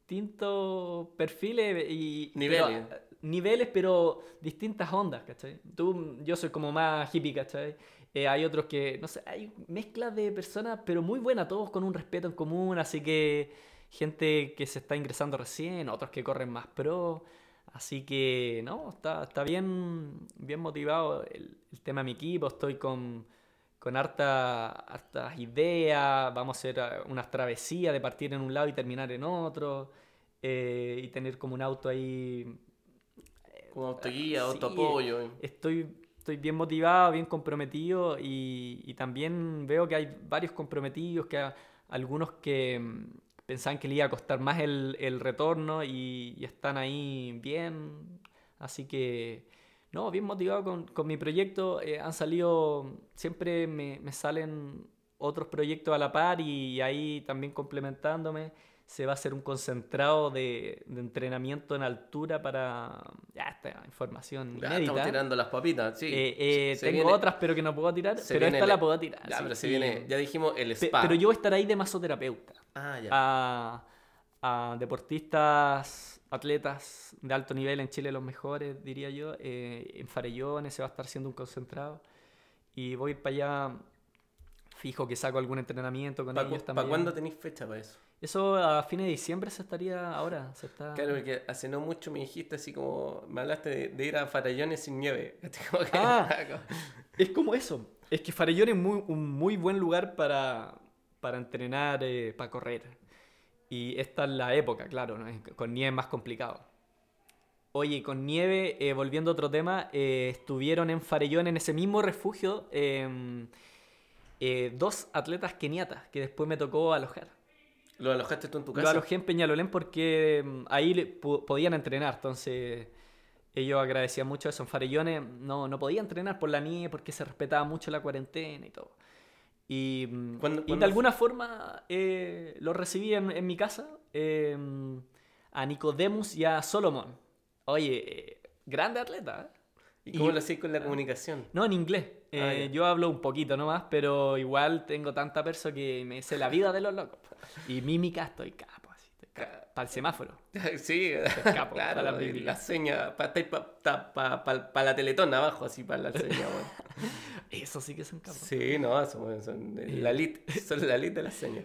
distintos perfiles y niveles. Pero, niveles, pero distintas ondas, ¿cachai? Tú, yo soy como más hippie, ¿cachai? Eh, hay otros que, no sé, hay mezclas de personas, pero muy buenas, todos con un respeto en común, así que gente que se está ingresando recién, otros que corren más pro. Así que, no, está, está bien, bien motivado el, el tema de mi equipo. Estoy con, con harta, hartas ideas, vamos a hacer eh, unas travesías de partir en un lado y terminar en otro, eh, y tener como un auto ahí... Eh, como autoguía, sí, autoapoyo. Estoy, estoy bien motivado, bien comprometido y, y, también veo que hay varios comprometidos, que algunos que mm, pensaban que le iba a costar más el, el retorno y, y están ahí bien, así que no, bien motivado con, con mi proyecto. Eh, han salido, siempre me, me, salen otros proyectos a la par y, ahí también complementándome. Se va a hacer un concentrado de, de entrenamiento en altura para ya esta información ya, Estamos tirando las papitas, sí. Eh, eh, tengo viene, otras, pero que no puedo tirar, pero esta el, la puedo tirar. Ya, pero se viene, ya dijimos el spa. Pe, pero yo voy a estar ahí de masoterapeuta. Ah, ya. A, a deportistas atletas de alto nivel en Chile, los mejores, diría yo. Eh, en Farellones se va a estar haciendo un concentrado. Y voy para allá, fijo que saco algún entrenamiento con ¿Pa ellos también. ¿Para cuándo tenéis fecha para eso? Eso a fines de diciembre se estaría ahora. Se está... Claro, porque hace no mucho me dijiste así como, me hablaste de, de ir a Farellones sin nieve. Ah, es como eso. Es que Farellones es muy, un muy buen lugar para, para entrenar, eh, para correr. Y esta es la época, claro, ¿no? con nieve es más complicado. Oye, con nieve, eh, volviendo a otro tema, eh, estuvieron en Farellón, en ese mismo refugio, eh, dos atletas keniatas que después me tocó alojar. ¿Lo alojaste tú en tu casa? Lo alojé en Peñalolén porque mm, ahí podían entrenar, entonces ellos agradecían mucho eso. En Farellones no, no podía entrenar por la nieve porque se respetaba mucho la cuarentena y todo. Y, ¿Cuándo- y cuándo de alguna forma eh, lo recibí en, en mi casa eh, a Nicodemus y a Solomon. Oye, eh, grande atleta. ¿eh? ¿Y cómo Y- lo hacéis con la comunicación? No, en inglés. Eh, Ah, yo hablo un poquito nomás, pero igual tengo tanta perso que me sé la vida de los locos. Y mímica estoy capo, así. Para el semáforo. Sí, capo, claro, para la la seña, para la teletón abajo, así para la seña, weón. Eso sí que son capos. Sí, no, son, son la lit, son la lit de la seña.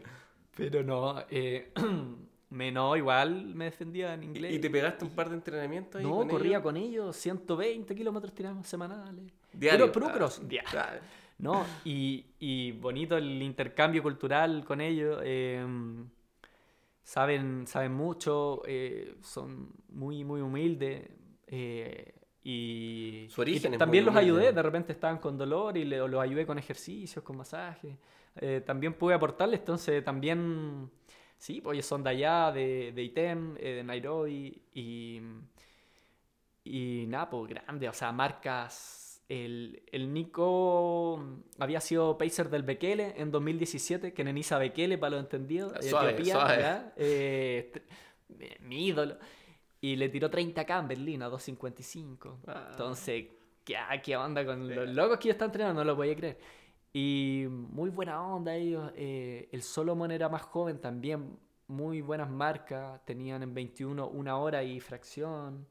Pero no, eh, me no, igual me defendía en inglés. ¿Y te pegaste un par de entrenamientos ahí no, con corría ellos? con ellos, 120 kilómetros tiramos semanales. Diario. Puro, puro Ah. No, y, y bonito el intercambio cultural con ellos. eh, saben, saben mucho, eh, son muy, muy humildes. eh, y, Su origen y también los ayudé, humilde. de repente estaban con dolor y le- los ayudé con ejercicios, con masajes. Eh, también pude aportarles, entonces también, sí, pues ellos son de allá, de, de Item, eh, de Nairobi, y, y nada, pues grande, o sea, marcas. El, el Nico había sido pacer del Bekele en 2017, que Nenisa Bekele, para. Eh, tr- eh, mi ídolo. Y le tiró 30k en Berlín a 2.55. Ah. Entonces, ¿qué, ah, ¿qué onda con los locos que están entrenando? No lo podía creer. Y muy buena onda ellos. eh, el Solomon era más joven también. Muy buenas marcas. Tenían en 21 una hora y fracción.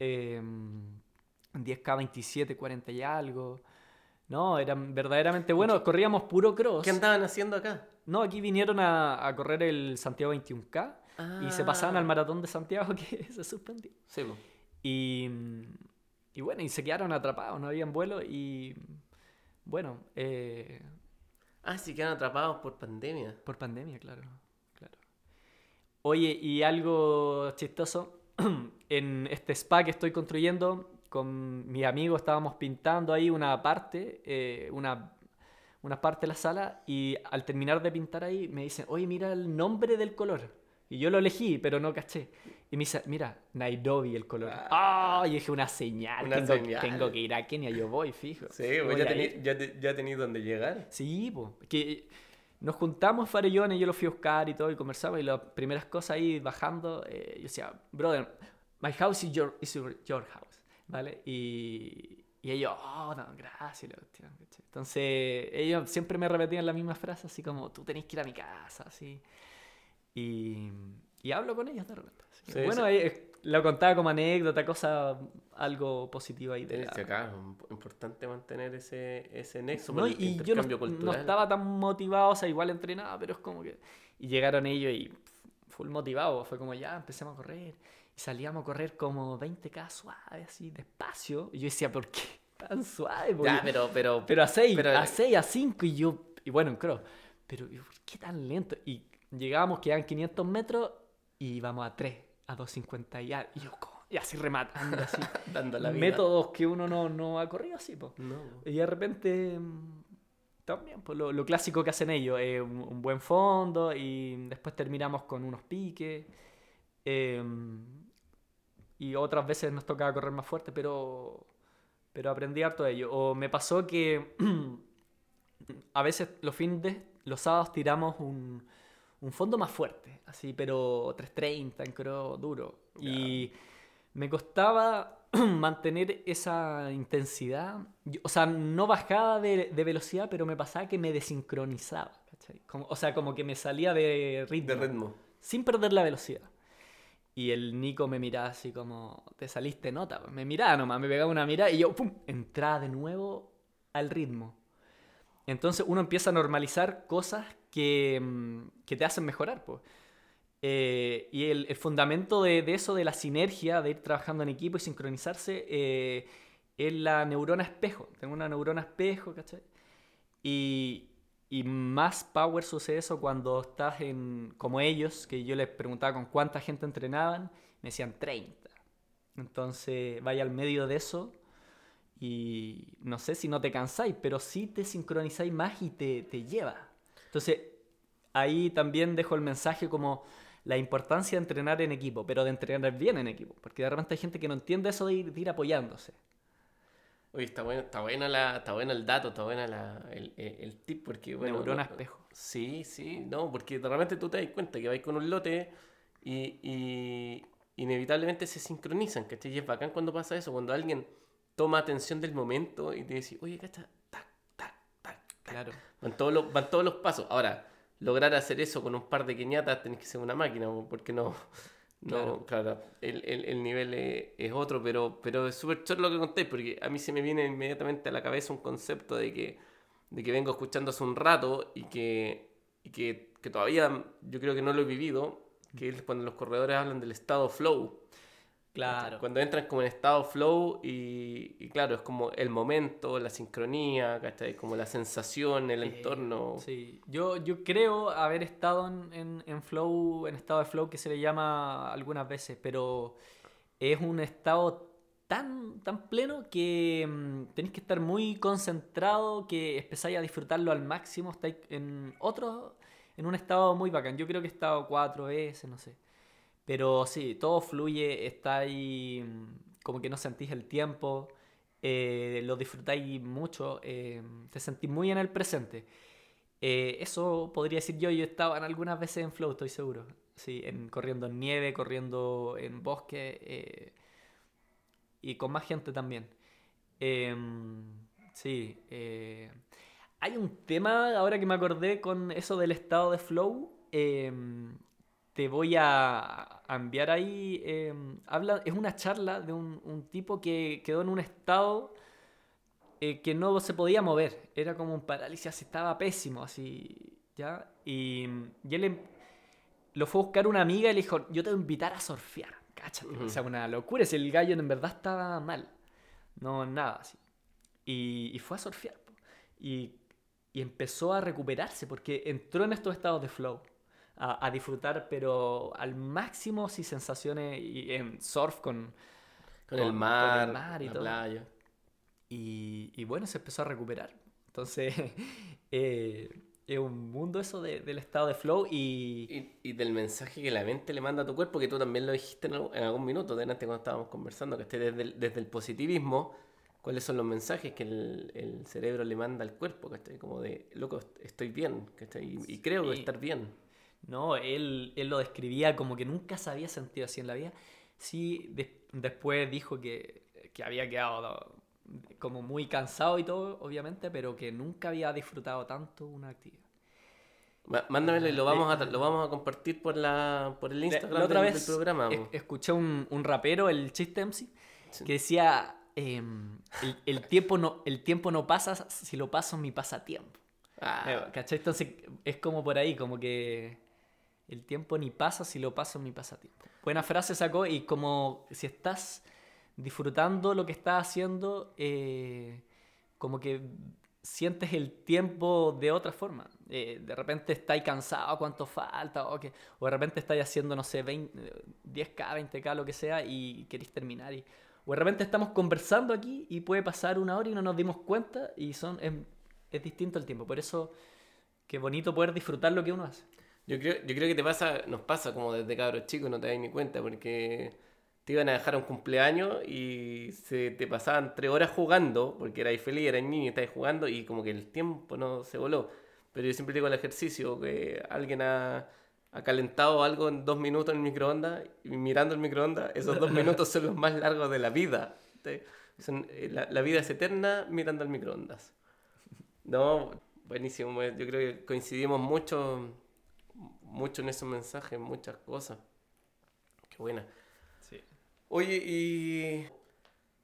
eh, 10K 27, 40 y algo. No, eran verdaderamente buenos. Corríamos puro cross. ¿Qué andaban haciendo acá? No, aquí vinieron a, a correr el Santiago 21K. Y se pasaban al Ah. maratón de Santiago que se suspendió. Sí, po. Y, y bueno, y se quedaron atrapados, no habían vuelo y bueno, eh, Ah, sí, quedan atrapados por pandemia. por pandemia, claro, claro. Oye, y algo chistoso, en este spa que estoy construyendo, con mi amigo estábamos pintando ahí una parte, eh, una, una parte de la sala, y al terminar de pintar ahí me dicen, oye, mira el nombre del color. Y yo lo elegí, pero no caché. Y me dice, mira, Nairobi el color. Ah, y dije, una señal. Una tengo, señal. tengo que ir a Kenia, yo voy, fijo. Sí, Voy pues ya a tení, ya, te- ya tení donde llegar. Sí, pues. Que nos juntamos Farellones, yo lo fui a buscar y todo, y conversaba, y las primeras cosas ahí bajando, eh, yo decía, brother, my house is your, is your house, ¿vale? Y, y ellos, oh, no, gracias. Entonces, ellos siempre me repetían la misma frase, así como, tú tenés que ir a mi casa, así. Y, y hablo con ellos de repente. Sí, bueno, sí. eh, lo contaba como anécdota, cosa, algo positivo ahí de la- que acá es importante mantener ese, ese nexo no, por el y yo no, intercambio no cultural. estaba tan motivado, o sea, igual entrenaba, pero es como que... Y llegaron ellos y full motivado, fue como ya, empecemos a correr. Y salíamos a correr como 20k suave, así, despacio. Y yo decía, ¿por qué tan suave? Porque- Ya, pero, pero, pero a 6, pero- a 6, a 5 y yo... Y bueno, en cross. Pero ¿por qué tan lento? Y llegábamos, quedaban 500 metros y íbamos a 3, a 250 y, a- y yo como... Y así rematando, así. dando la vida. Métodos que uno no, no ha corrido así, pues. No. Y de repente, mm, también, pues lo, lo clásico que hacen ellos, eh, un, un buen fondo y después terminamos con unos piques. eh, y otras veces nos tocaba correr más fuerte, pero, pero aprendí harto de ello. O me pasó que a veces los fines, los sábados tiramos un, un fondo más fuerte, así, pero 330 en creo duro. Y me costaba mantener esa intensidad. O sea, no bajaba de, de velocidad, pero me pasaba que me desincronizaba. Como- o sea, como que me salía de ritmo. De ritmo. Sin perder la velocidad. Y el Nico me miraba así como, te saliste nota. Me miraba nomás, me pegaba una mirada y yo, pum, entraba de nuevo al ritmo. Entonces uno empieza a normalizar cosas que, mm, que te hacen mejorar. Pues. Eh, y el, el fundamento de, de eso, de la sinergia, de ir trabajando en equipo y sincronizarse, eh, es la neurona espejo. Tengo una neurona espejo, ¿cachai? Y, y más power sucede eso cuando estás en, como ellos, que yo les preguntaba con cuánta gente entrenaban, me decían 30. Entonces vaya al medio de eso y no sé si no te cansáis, pero sí te sincronizáis más y te, te lleva. Entonces ahí también dejo el mensaje como la importancia de entrenar en equipo, pero de entrenar bien en equipo, porque de repente hay gente que no entiende eso de ir, de ir apoyándose. Oye, está bueno, está buena la, está bueno el dato, está buena la, el, el, el tip, porque bueno. Neurona no- espejo. Sí, sí, no, porque de repente tú te das cuenta que vais con un lote y, y inevitablemente se sincronizan, ¿cachai? Y es bacán cuando pasa eso, cuando alguien toma atención del momento y te dice, oye, ¿cachai? Tac, tac, tac, tac. Claro. Van todos los, van todos los pasos. Ahora, lograr hacer eso con un par de queñatas tenés que ser una máquina, porque no. No, claro, el, el- el nivel es, otro, pero, pero es súper choro lo que contéis, porque a mí se me viene inmediatamente a la cabeza un concepto de que, de que vengo escuchando hace un rato y que, y que, que todavía yo creo que no lo he vivido, que es cuando los corredores hablan del estado flow. Claro. Cuando entran como en estado flow y, y claro, es como el momento, la sincronía, ¿cachai? Como la sensación, el Eh, entorno. Sí, yo, yo creo haber estado en, en- en flow, en estado de flow que se le llama algunas veces, pero es un estado tan, tan pleno que mm, tenéis que estar muy concentrado, que empezáis a disfrutarlo al máximo, estáis en otro, en un estado muy bacán. Yo creo que he estado cuatro veces, no sé. Pero sí, todo fluye, está ahí mm, como que no sentís el tiempo, eh, lo disfrutáis mucho, eh, te sentís muy en el presente. Eh, eso podría decir yo, yo estaba en algunas veces en flow, estoy seguro. Sí, en, corriendo en nieve, corriendo en bosque eh, y con más gente también. Em, sí, eh, hay un tema ahora que me acordé con eso del estado de flow. Te voy a, enviar ahí. em, habla, es una charla de un, un tipo que quedó en un estado eh, que no se podía mover. Era como un parálisis, estaba pésimo, así, ¿ya? Y, y él em- lo fue a buscar una amiga y le dijo, yo te voy a invitar a surfear, cáchate. O sea, una locura, si el gallo en verdad estaba mal. No, nada, así. Y, y fue a surfear. Y, y empezó a recuperarse porque entró en estos estados de flow. A, a disfrutar, pero al máximo, sí, sensaciones y en surf con, Con, con- el con mar, el mar y la todo. playa. Y, y bueno, se empezó a recuperar. Entonces, eh, es un mundo eso de- del estado de flow y... Y, y del mensaje que la mente le manda a tu cuerpo, que tú también lo dijiste en algún, en algún minuto, delante cuando estábamos conversando, que esté desde el, desde el positivismo, cuáles son los mensajes que el, el cerebro le manda al cuerpo, que como de, loco, estoy bien, ¿cachai? Y, y creo que estar bien. No, él, él lo describía como que nunca se había sentido así en la vida. Sí, de- después dijo que, que había quedado como muy cansado y todo, obviamente, pero que nunca había disfrutado tanto una actividad. Mándamelo y lo vamos a, lo vamos a compartir por, la, por el Instagram la otra del, vez del programa. es- escuché un, un rapero, el Chiste MC, Sí. que decía, em, el, el tiempo no, el tiempo no pasa si lo paso en mi pasatiempo. Ah, Eh, ¿Cachai? Entonces es como por ahí, como que el tiempo ni pasa si lo paso en mi pasatiempo. Buena frase sacó y como si estás disfrutando lo que estás haciendo, eh, como que sientes el tiempo de otra forma. Eh, de repente estáis cansado, cuánto falta, o, que, o de repente estáis haciendo, no sé, 20, eh, 10K, 20K, lo que sea, y queréis terminar. Y, o de repente estamos conversando aquí y puede pasar una hora y no nos dimos cuenta y son, es, es distinto el tiempo. Por eso, qué bonito poder disfrutar lo que uno hace. Yo creo, yo creo que te pasa, nos pasa como desde cabros chicos, no te das ni cuenta, porque te iban a dejar un cumpleaños y se te pasaban tres horas jugando, porque erais feliz, erais niño y estáis jugando, y como que el tiempo no se voló. Pero yo siempre digo el ejercicio, que alguien ha, ha calentado algo en dos minutos en el microondas, y mirando el microondas, esos dos minutos son los más largos de la vida. Son- eh, la, la vida es eterna mirando al microondas. No, buenísimo, yo creo que coincidimos mucho mucho en esos mensajes, muchas cosas. Qué buena. Sí. Oye, y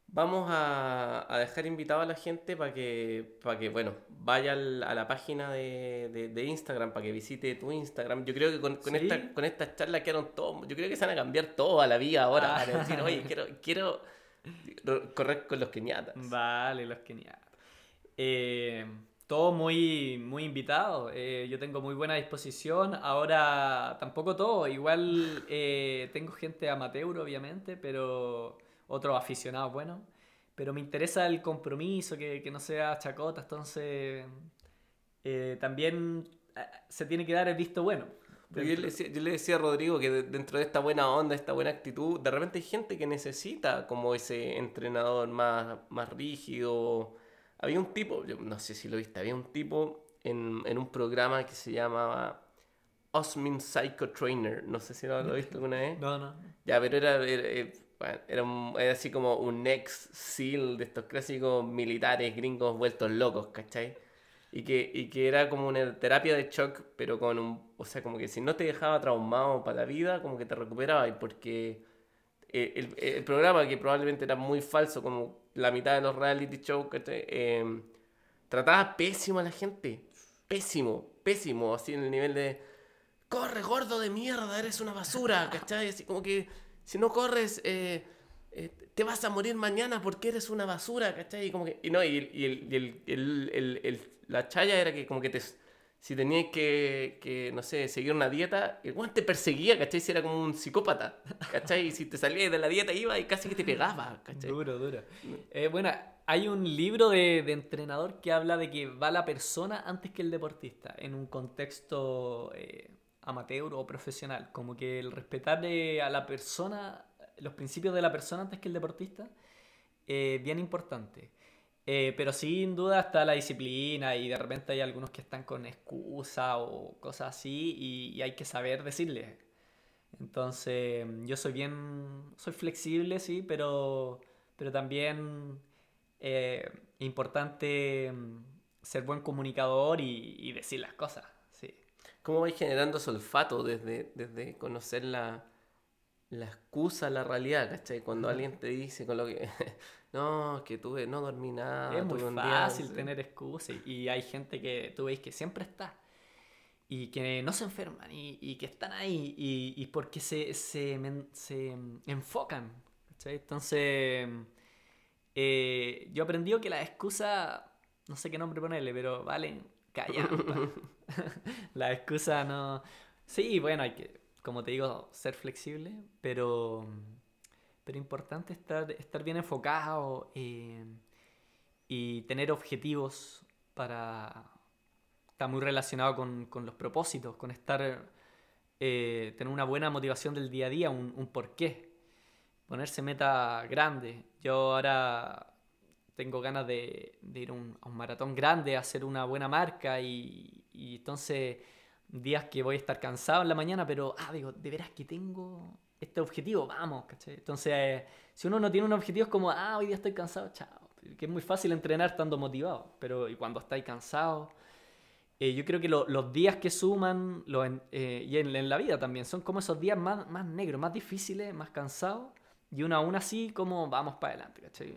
vamos a, a dejar invitado a la gente para que, para que, bueno, vaya al- a la página de, de- de Instagram, para que visite tu Instagram. Yo creo que con, con Sí. esta, con estas charlas quedaron todos, yo creo que se van a cambiar todo a la vida ahora, Ah. para decir, oye, quiero, quiero correr con los keniatas. Vale, los geniales. Eh, todo muy, muy invitado. eh, yo tengo muy buena disposición. Ahora tampoco todo. Igual eh, tengo gente amateur, obviamente, pero otros aficionados, bueno. Pero me interesa el compromiso, que, que no sea chacota. Entonces, eh, también eh, se tiene que dar el visto bueno. Yo, le decía, yo le decía a Rodrigo que de- dentro de esta buena onda, esta buena actitud, de repente hay gente que necesita como ese entrenador más, más rígido. Había un tipo, yo no sé si lo viste, había un tipo en, en un programa que se llamaba Osmin Psycho Trainer. No sé si lo lo viste alguna vez. No, no. Ya, pero era, era, eh, bueno, era un- era así como un ex SEAL de estos clásicos militares gringos vueltos locos, ¿cachai? Y que, y que era como una terapia de shock, pero con un... O sea, como que si no te dejaba traumado para la vida, como que te recuperaba. Y porque eh, el, el programa, que probablemente era muy falso, como la mitad de los reality shows, ¿cachai? Eh, trataba pésimo a la gente. Pésimo, pésimo, así en el nivel de... Corre, gordo de mierda, eres una basura, ¿cachai? Así como que si no corres, eh, eh, te vas a morir mañana porque eres una basura, ¿cachai? Y como que, y no, y, el- y el- y el- la chaya era que como que te, si tenías que, que, no sé, seguir una dieta, el weón te perseguía, ¿cachai? Si era como un psicópata, ¿cachai? Y si te salías de la dieta iba y casi que te pegaba, ¿cachai? Duro, duro. Eh, bueno, hay un libro de, de entrenador que habla de que va la persona antes que el deportista, en un contexto eh, amateur o profesional. Como que el respetar a la persona, los principios de la persona antes que el deportista, eh, bien importante. Eh, pero sin duda está la disciplina y de repente hay algunos que están con excusa o cosas así y, y hay que saber decirles. Entonces, yo soy bien, soy flexible, sí, pero, pero también eh, importante mm, ser buen comunicador y, y decir las cosas, sí. ¿Cómo vais generando ese olfato desde, desde conocer la, la excusa, la realidad, ¿cachai? Cuando alguien te dice con lo que... no, que tuve, no dormí nada. es muy tuve un día", fácil tener excusas y, hay gente que tú veis que siempre está y que no se enferman y, y que están ahí y, y porque se, se, se enfocan, ¿cachai? Entonces, eh, yo aprendí que la excusa, no sé qué nombre ponerle, pero valen callampa. la excusa no... Sí, bueno, hay que, como te digo, ser flexible, pero, pero importante estar, estar bien enfocado eh, y tener objetivos para... Está muy relacionado con, con los propósitos, con estar... eh, tener una buena motivación del día a día, un, porqué. Ponerse meta grande. Yo ahora tengo ganas de, ir a un maratón grande, hacer una buena marca y, y entonces días que voy a estar cansado en la mañana, pero, ah, digo, de veras que tengo este objetivo, vamos. Entonces, eh, si uno no tiene un objetivo es como, ah, hoy día estoy cansado, chao. Que es muy fácil entrenar estando motivado, pero y cuando estáis cansado, eh, yo creo que lo- los días que suman, lo en- eh, y en, en la vida también, son como esos días más, más negros, más difíciles, más cansados, y uno aún así como vamos para adelante, ¿cachai?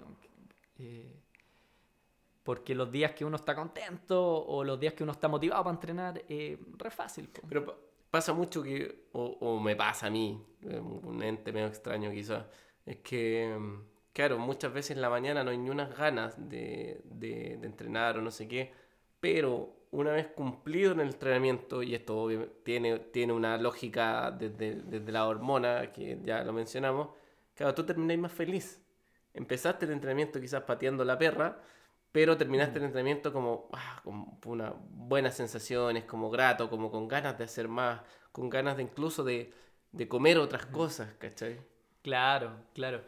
Porque los días que uno está contento o los días que uno está motivado para entrenar, eh, re fácil. po. Pero pa- pasa mucho que, o, o me pasa a mí, eh, un ente medio extraño quizás, es que, mm, claro, muchas veces en la mañana no hay ni unas ganas de, de- de entrenar o no sé qué, pero una vez cumplido en el entrenamiento, y esto tiene, tiene una lógica desde, desde la hormona, que ya lo mencionamos, claro, tú termináis más feliz. Empezaste el entrenamiento quizás pateando la perra, pero terminaste el entrenamiento como ah, con unas buenas sensaciones, como grato, como con ganas de hacer más, con ganas de incluso de, de comer otras cosas, ¿cachai? Claro, claro.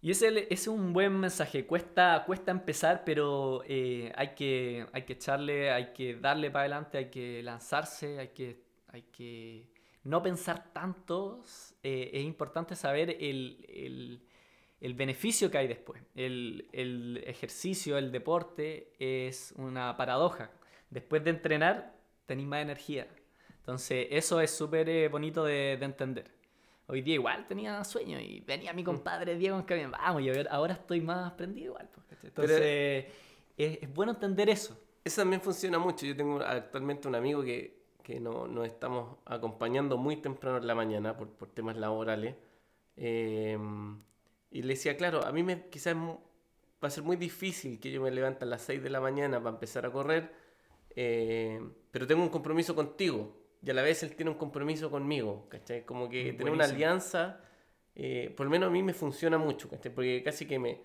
Y ese ese es un buen mensaje. Cuesta, cuesta empezar, pero eh, hay, que, hay que echarle, hay que darle para adelante, hay que lanzarse, hay que, hay que no pensar tanto. Eh, es importante saber el, el- el beneficio que hay después. El, el ejercicio, el deporte es una paradoja. Después de entrenar, tenéis más energía. Entonces, eso es súper eh, bonito de, de entender. Hoy día igual tenía sueño y venía mi compadre Diego en camión, vamos, y ahora- estoy más prendido igual. pues. Entonces, es, es bueno entender eso. Eso también funciona mucho. Yo tengo actualmente un amigo que, que no- nos estamos acompañando muy temprano en la mañana por, por temas laborales. Eh, y le decía, claro, a mí me, quizás va a ser muy difícil que yo me levante a las 6 de la mañana para empezar a correr, eh, pero tengo un compromiso contigo. Y a la vez él tiene un compromiso conmigo, ¿cachai? Como que tener una alianza, eh, por lo menos a mí me funciona mucho, ¿cachai? Porque casi que me,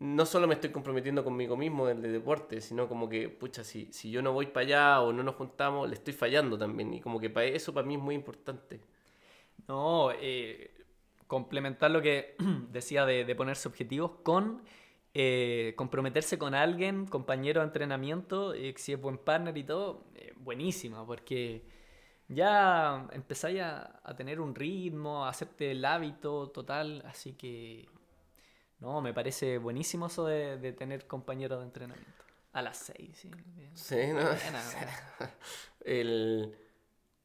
no solo me estoy comprometiendo conmigo mismo en el deporte, sino como que, pucha, si, si yo no voy para allá o no nos juntamos, le estoy fallando también. Y como que para eso para mí es muy importante. No, eh, complementar lo que decía de, de ponerse objetivos con eh, comprometerse con alguien, compañero de entrenamiento, eh, si es buen partner y todo, eh, buenísimo, porque ya empezáis a, a tener un ritmo, a hacerte el hábito total, así que no, me parece buenísimo eso de, de tener compañeros de entrenamiento. A las seis, sí. bien. Sí, ¿no? El,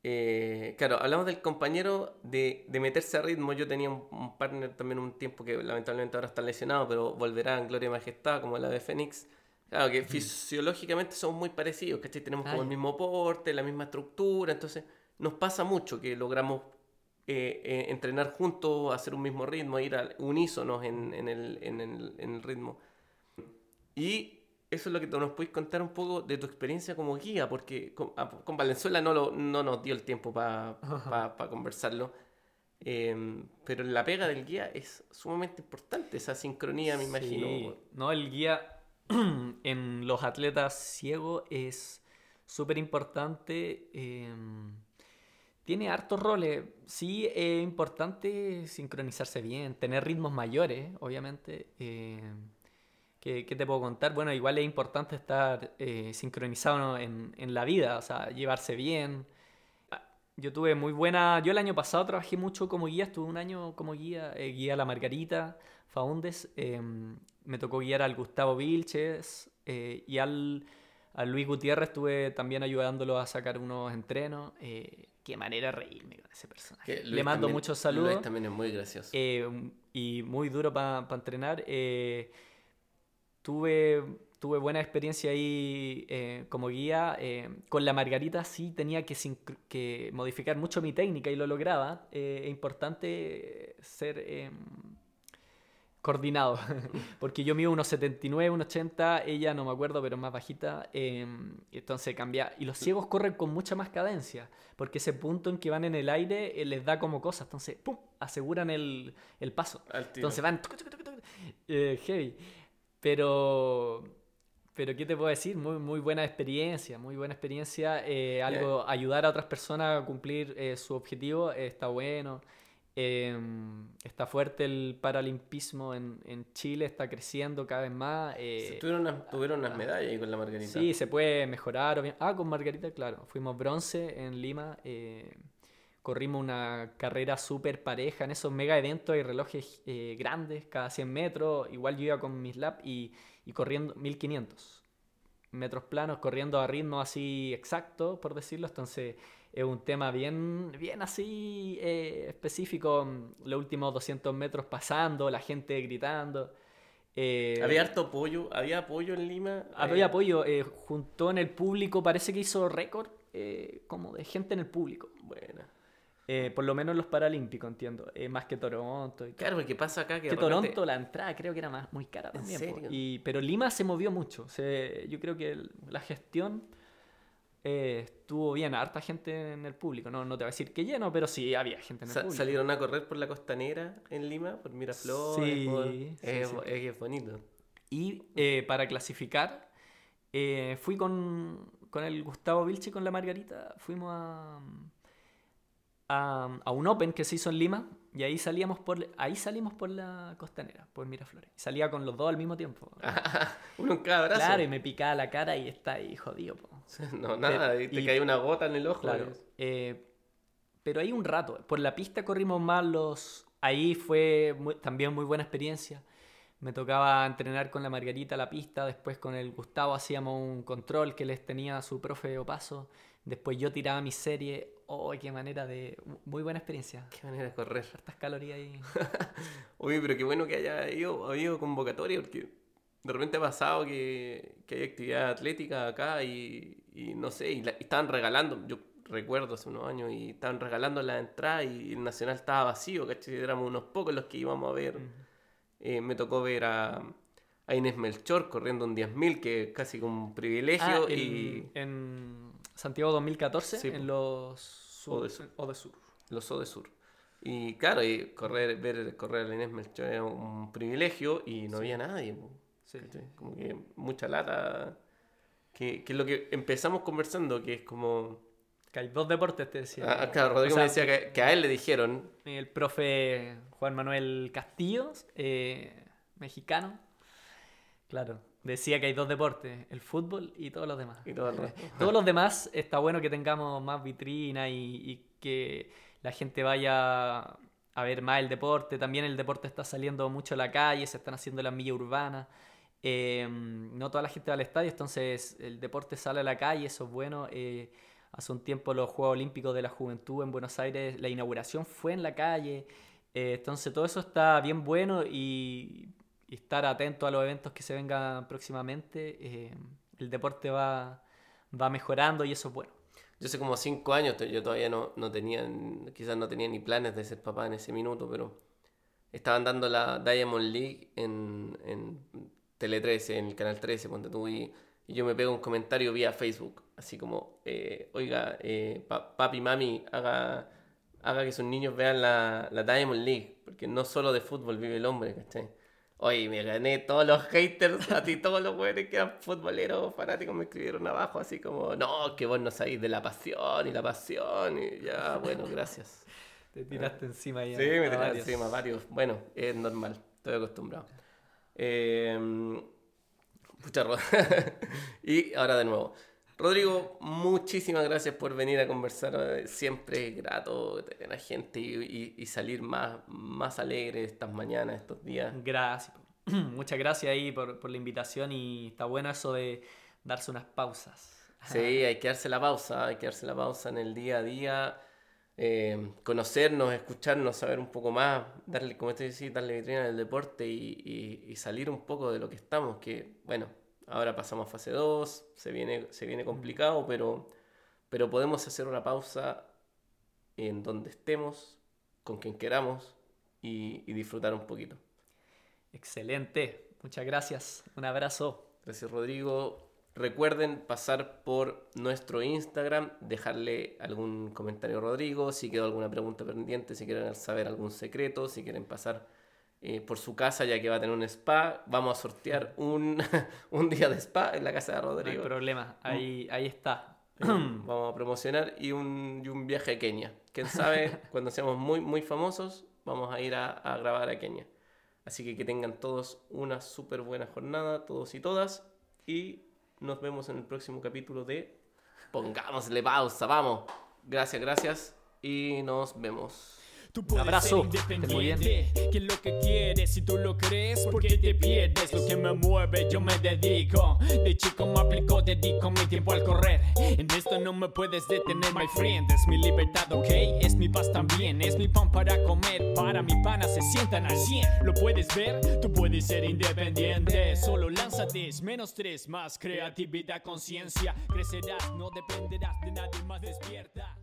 eh, claro, hablamos del compañero de, de meterse a ritmo. Yo tenía un, un partner también un tiempo que lamentablemente ahora está lesionado, pero volverá en gloria y majestad, como la de Fénix. Claro, que fisiológicamente somos muy parecidos, ¿cachai? Tenemos Ah, como el mismo porte, la misma estructura, entonces nos pasa mucho que logramos eh, eh, entrenar juntos, hacer un mismo ritmo, ir al unísonos en, en el, en, el, en el ritmo. Y eso es lo que nos puedes contar un poco de tu experiencia como guía, porque con, a- con Valenzuela no, lo, no nos dio el tiempo para conversarlo. Eh, pero la pega del guía es sumamente importante, esa sincronía, me imagino. Sí, no, el guía en los atletas ciegos es súper importante. eh, tiene hartos roles. Sí, es importante sincronizarse bien, tener ritmos mayores, obviamente. eh, ¿qué, qué te puedo contar? Bueno, igual es importante estar eh, sincronizado en, en la vida, o sea, llevarse bien. Ah, Yo tuve muy buena. Yo el año pasado trabajé mucho como guía, estuve un año como guía, eh, guía a la Margarita Faundes. eh, me tocó guiar al Gustavo Vilches eh, y al, Luis Gutiérrez estuve también ayudándolo a sacar unos entrenos. eh, qué manera de reírme con ese personaje. Le mando también- muchos saludos. Luis también es muy gracioso. Eh, y muy duro para entrenar. Eh, tuve, tuve buena experiencia ahí eh, como guía. eh, con la Margarita sí tenía que, que modificar mucho mi técnica y lo lograba. Eh, es importante ser eh, coordinado. Porque yo mido unos 79, unos 80, ella no me acuerdo, pero más bajita. eh, entonces cambia. Y los ciegos corren con mucha más cadencia. Porque ese punto en que van en el aire eh, les da como cosas. Entonces, ¡pum! aseguran el, el paso. Entonces van tuc, tuc, tuc, tuc, eh, heavy. Pero, pero ¿qué te puedo decir? Muy, muy buena experiencia, muy buena experiencia. eh, algo, ayudar a otras personas a cumplir eh, su objetivo eh, está bueno. Eh, está fuerte el paralimpismo en, en Chile, está creciendo cada vez más. eh, tuvieron, unas, tuvieron unas medallas ahí con la Margarita. Sí, se puede mejorar. Ah, con Margarita, claro. Fuimos bronce en Lima. Corrimos una carrera súper pareja. En esos mega eventos hay relojes eh, grandes, cada 100 metros. Igual yo iba con mis lap y, y corriendo 1500 metros planos, corriendo a ritmo así exacto, por decirlo. Entonces es un tema bien, bien así eh, específico. Los últimos 200 metros pasando, la gente gritando. eh, Había harto apoyo, había apoyo en Lima. había eh, apoyo, eh, juntó en el público, parece que hizo récord eh, como de gente en el público. Bueno. Eh, por lo menos en los Paralímpicos, entiendo. eh, más que Toronto y. Claro, porque pasa acá que, que de repente- Toronto la entrada creo que era más muy cara ¿En también. po. serio? Y, pero Lima se movió mucho. se- yo creo que el- la gestión eh, estuvo bien. Harta gente en el público. No, no te voy a decir que lleno, pero sí había gente en el Sa- público. salieron a correr por la costanera en Lima, por Miraflores. Sí, por- sí, es, sí. es bonito. Y para clasificar, fui con, con el Gustavo Vilche y con la Margarita. Fuimos a, a, a un Open que se hizo en Lima. Y ahí salíamos por ahí salimos por la costanera, por Miraflores. Y salía con los dos al mismo tiempo. Uno en cada brazo. Claro, y me picaba la cara y está ahí jodido. po. No, nada, y te cae una gota en el ojo. Claro. es- eh, pero ahí un rato. Por la pista corrimos más los. Ahí fue muy- también muy buena experiencia. Me tocaba entrenar con la Margarita la pista. Después con el Gustavo hacíamos un control que les tenía su profe Opaso. Después yo tiraba mi serie. ¡Oh, qué manera de. Muy buena experiencia! Qué manera de correr. Hartas calorías ahí. Oye, pero qué bueno que haya ido, habido convocatoria, porque de repente ha pasado que, que hay actividad atlética acá y, y no sé, y, la- y estaban regalando, yo recuerdo hace unos años, y estaban regalando la entrada y el Nacional estaba vacío, ¿cachai? Éramos unos pocos los que íbamos a ver. Eh, me tocó ver a, a Inés Melchor corriendo un 10.000, que es casi como un privilegio, Ah, en, y en Santiago 2014, Sí, en los sur, Odesur. Odesur. los O de Sur. Y claro, y correr, ver correr a Inés Melchor era un privilegio y no había nadie. Sí. Como que mucha lata. Que, que es lo que empezamos conversando, que es como... Que hay dos deportes, te decía. Ah, claro, Rodrigo O sea, me decía que, que a él le dijeron, El profe Juan Manuel Castillos, eh, mexicano, claro, decía que hay dos deportes, el fútbol y todos los demás. y todo el resto. Todos los demás está bueno que tengamos más vitrina y, y que la gente vaya a ver más el deporte. También el deporte está saliendo mucho a la calle, se están haciendo las millas urbanas. Eh, no toda la gente va al estadio, entonces el deporte sale a la calle, eso es bueno. Eh, hace un tiempo los Juegos Olímpicos de la Juventud en Buenos Aires, la inauguración fue en la calle. Eh, entonces todo eso está bien bueno y, y estar atento a los eventos que se vengan próximamente. eh, el deporte va, va mejorando y eso es bueno. Yo hace como cinco años, yo todavía no, no tenía, quizás no tenía ni planes de ser papá en ese minuto, pero estaban dando la Diamond League en, en Tele 13, en el canal 13, ponte tú, y, y yo me pego un comentario vía Facebook, así como, eh, oiga, eh, pa- papi, mami, haga, haga que sus niños vean la, la Diamond League, porque no solo de fútbol vive el hombre, ¿cachai? Oye, me gané todos los haters, a ti todos los güeyes que eran futboleros, fanáticos, me escribieron abajo así como, no, que vos no sabéis de la pasión y la pasión, y ya, bueno, gracias. Te tiraste encima ya. Sí, me a tiraron varios. encima varios. Bueno, es normal, estoy acostumbrado. Eh, pucha, y ahora de nuevo. Rodrigo, muchísimas gracias por venir a conversar. Siempre es grato tener a gente y, y- y salir más, más alegre estas mañanas, estos días. Gracias. Muchas gracias ahí por, por la invitación y está bueno eso de darse unas pausas. Sí, hay que darse la pausa, hay que darse la pausa en el día a día, eh, conocernos, escucharnos, saber un poco más, darle, como te decía, darle vitrina al deporte y salir un poco de lo que estamos, que bueno, ahora pasamos a fase 2, se viene, se viene complicado, pero, pero podemos hacer una pausa en donde estemos, con quien queramos y, y disfrutar un poquito. Excelente. Muchas gracias. Un abrazo. Gracias Rodrigo. Recuerden pasar por nuestro Instagram, dejarle algún comentario a Rodrigo, si quedó alguna pregunta pendiente, si quieren saber algún secreto, si quieren pasar eh, por su casa ya que va a tener un spa, vamos a sortear un, un día de spa en la casa de No hay Rodrigo. problema. Ahí, ahí está. Eh, vamos a promocionar y un, y un viaje a Kenia. Quién sabe, cuando seamos muy, muy famosos, vamos a ir a, a grabar a Kenia. Así que que tengan todos una súper buena jornada, todos y todas. Y nos vemos en el próximo capítulo de Pongámosle pausa, vamos. Gracias, gracias y nos vemos. Tú puedes abrazo, ser independiente, que lo que quieres, si tú lo crees, porque te pierdes lo que me mueve, yo me dedico. De chico me aplico, dedico mi tiempo al correr. En esto no me puedes detener, my friend. Es mi libertad, ok, es mi paz también, es mi pan para comer. Para mi pana se sientan al 100. Lo puedes ver, tú puedes ser independiente. Solo lánzate, menos tres, más creatividad, conciencia. Crecerás, no dependerás de nadie más despierta.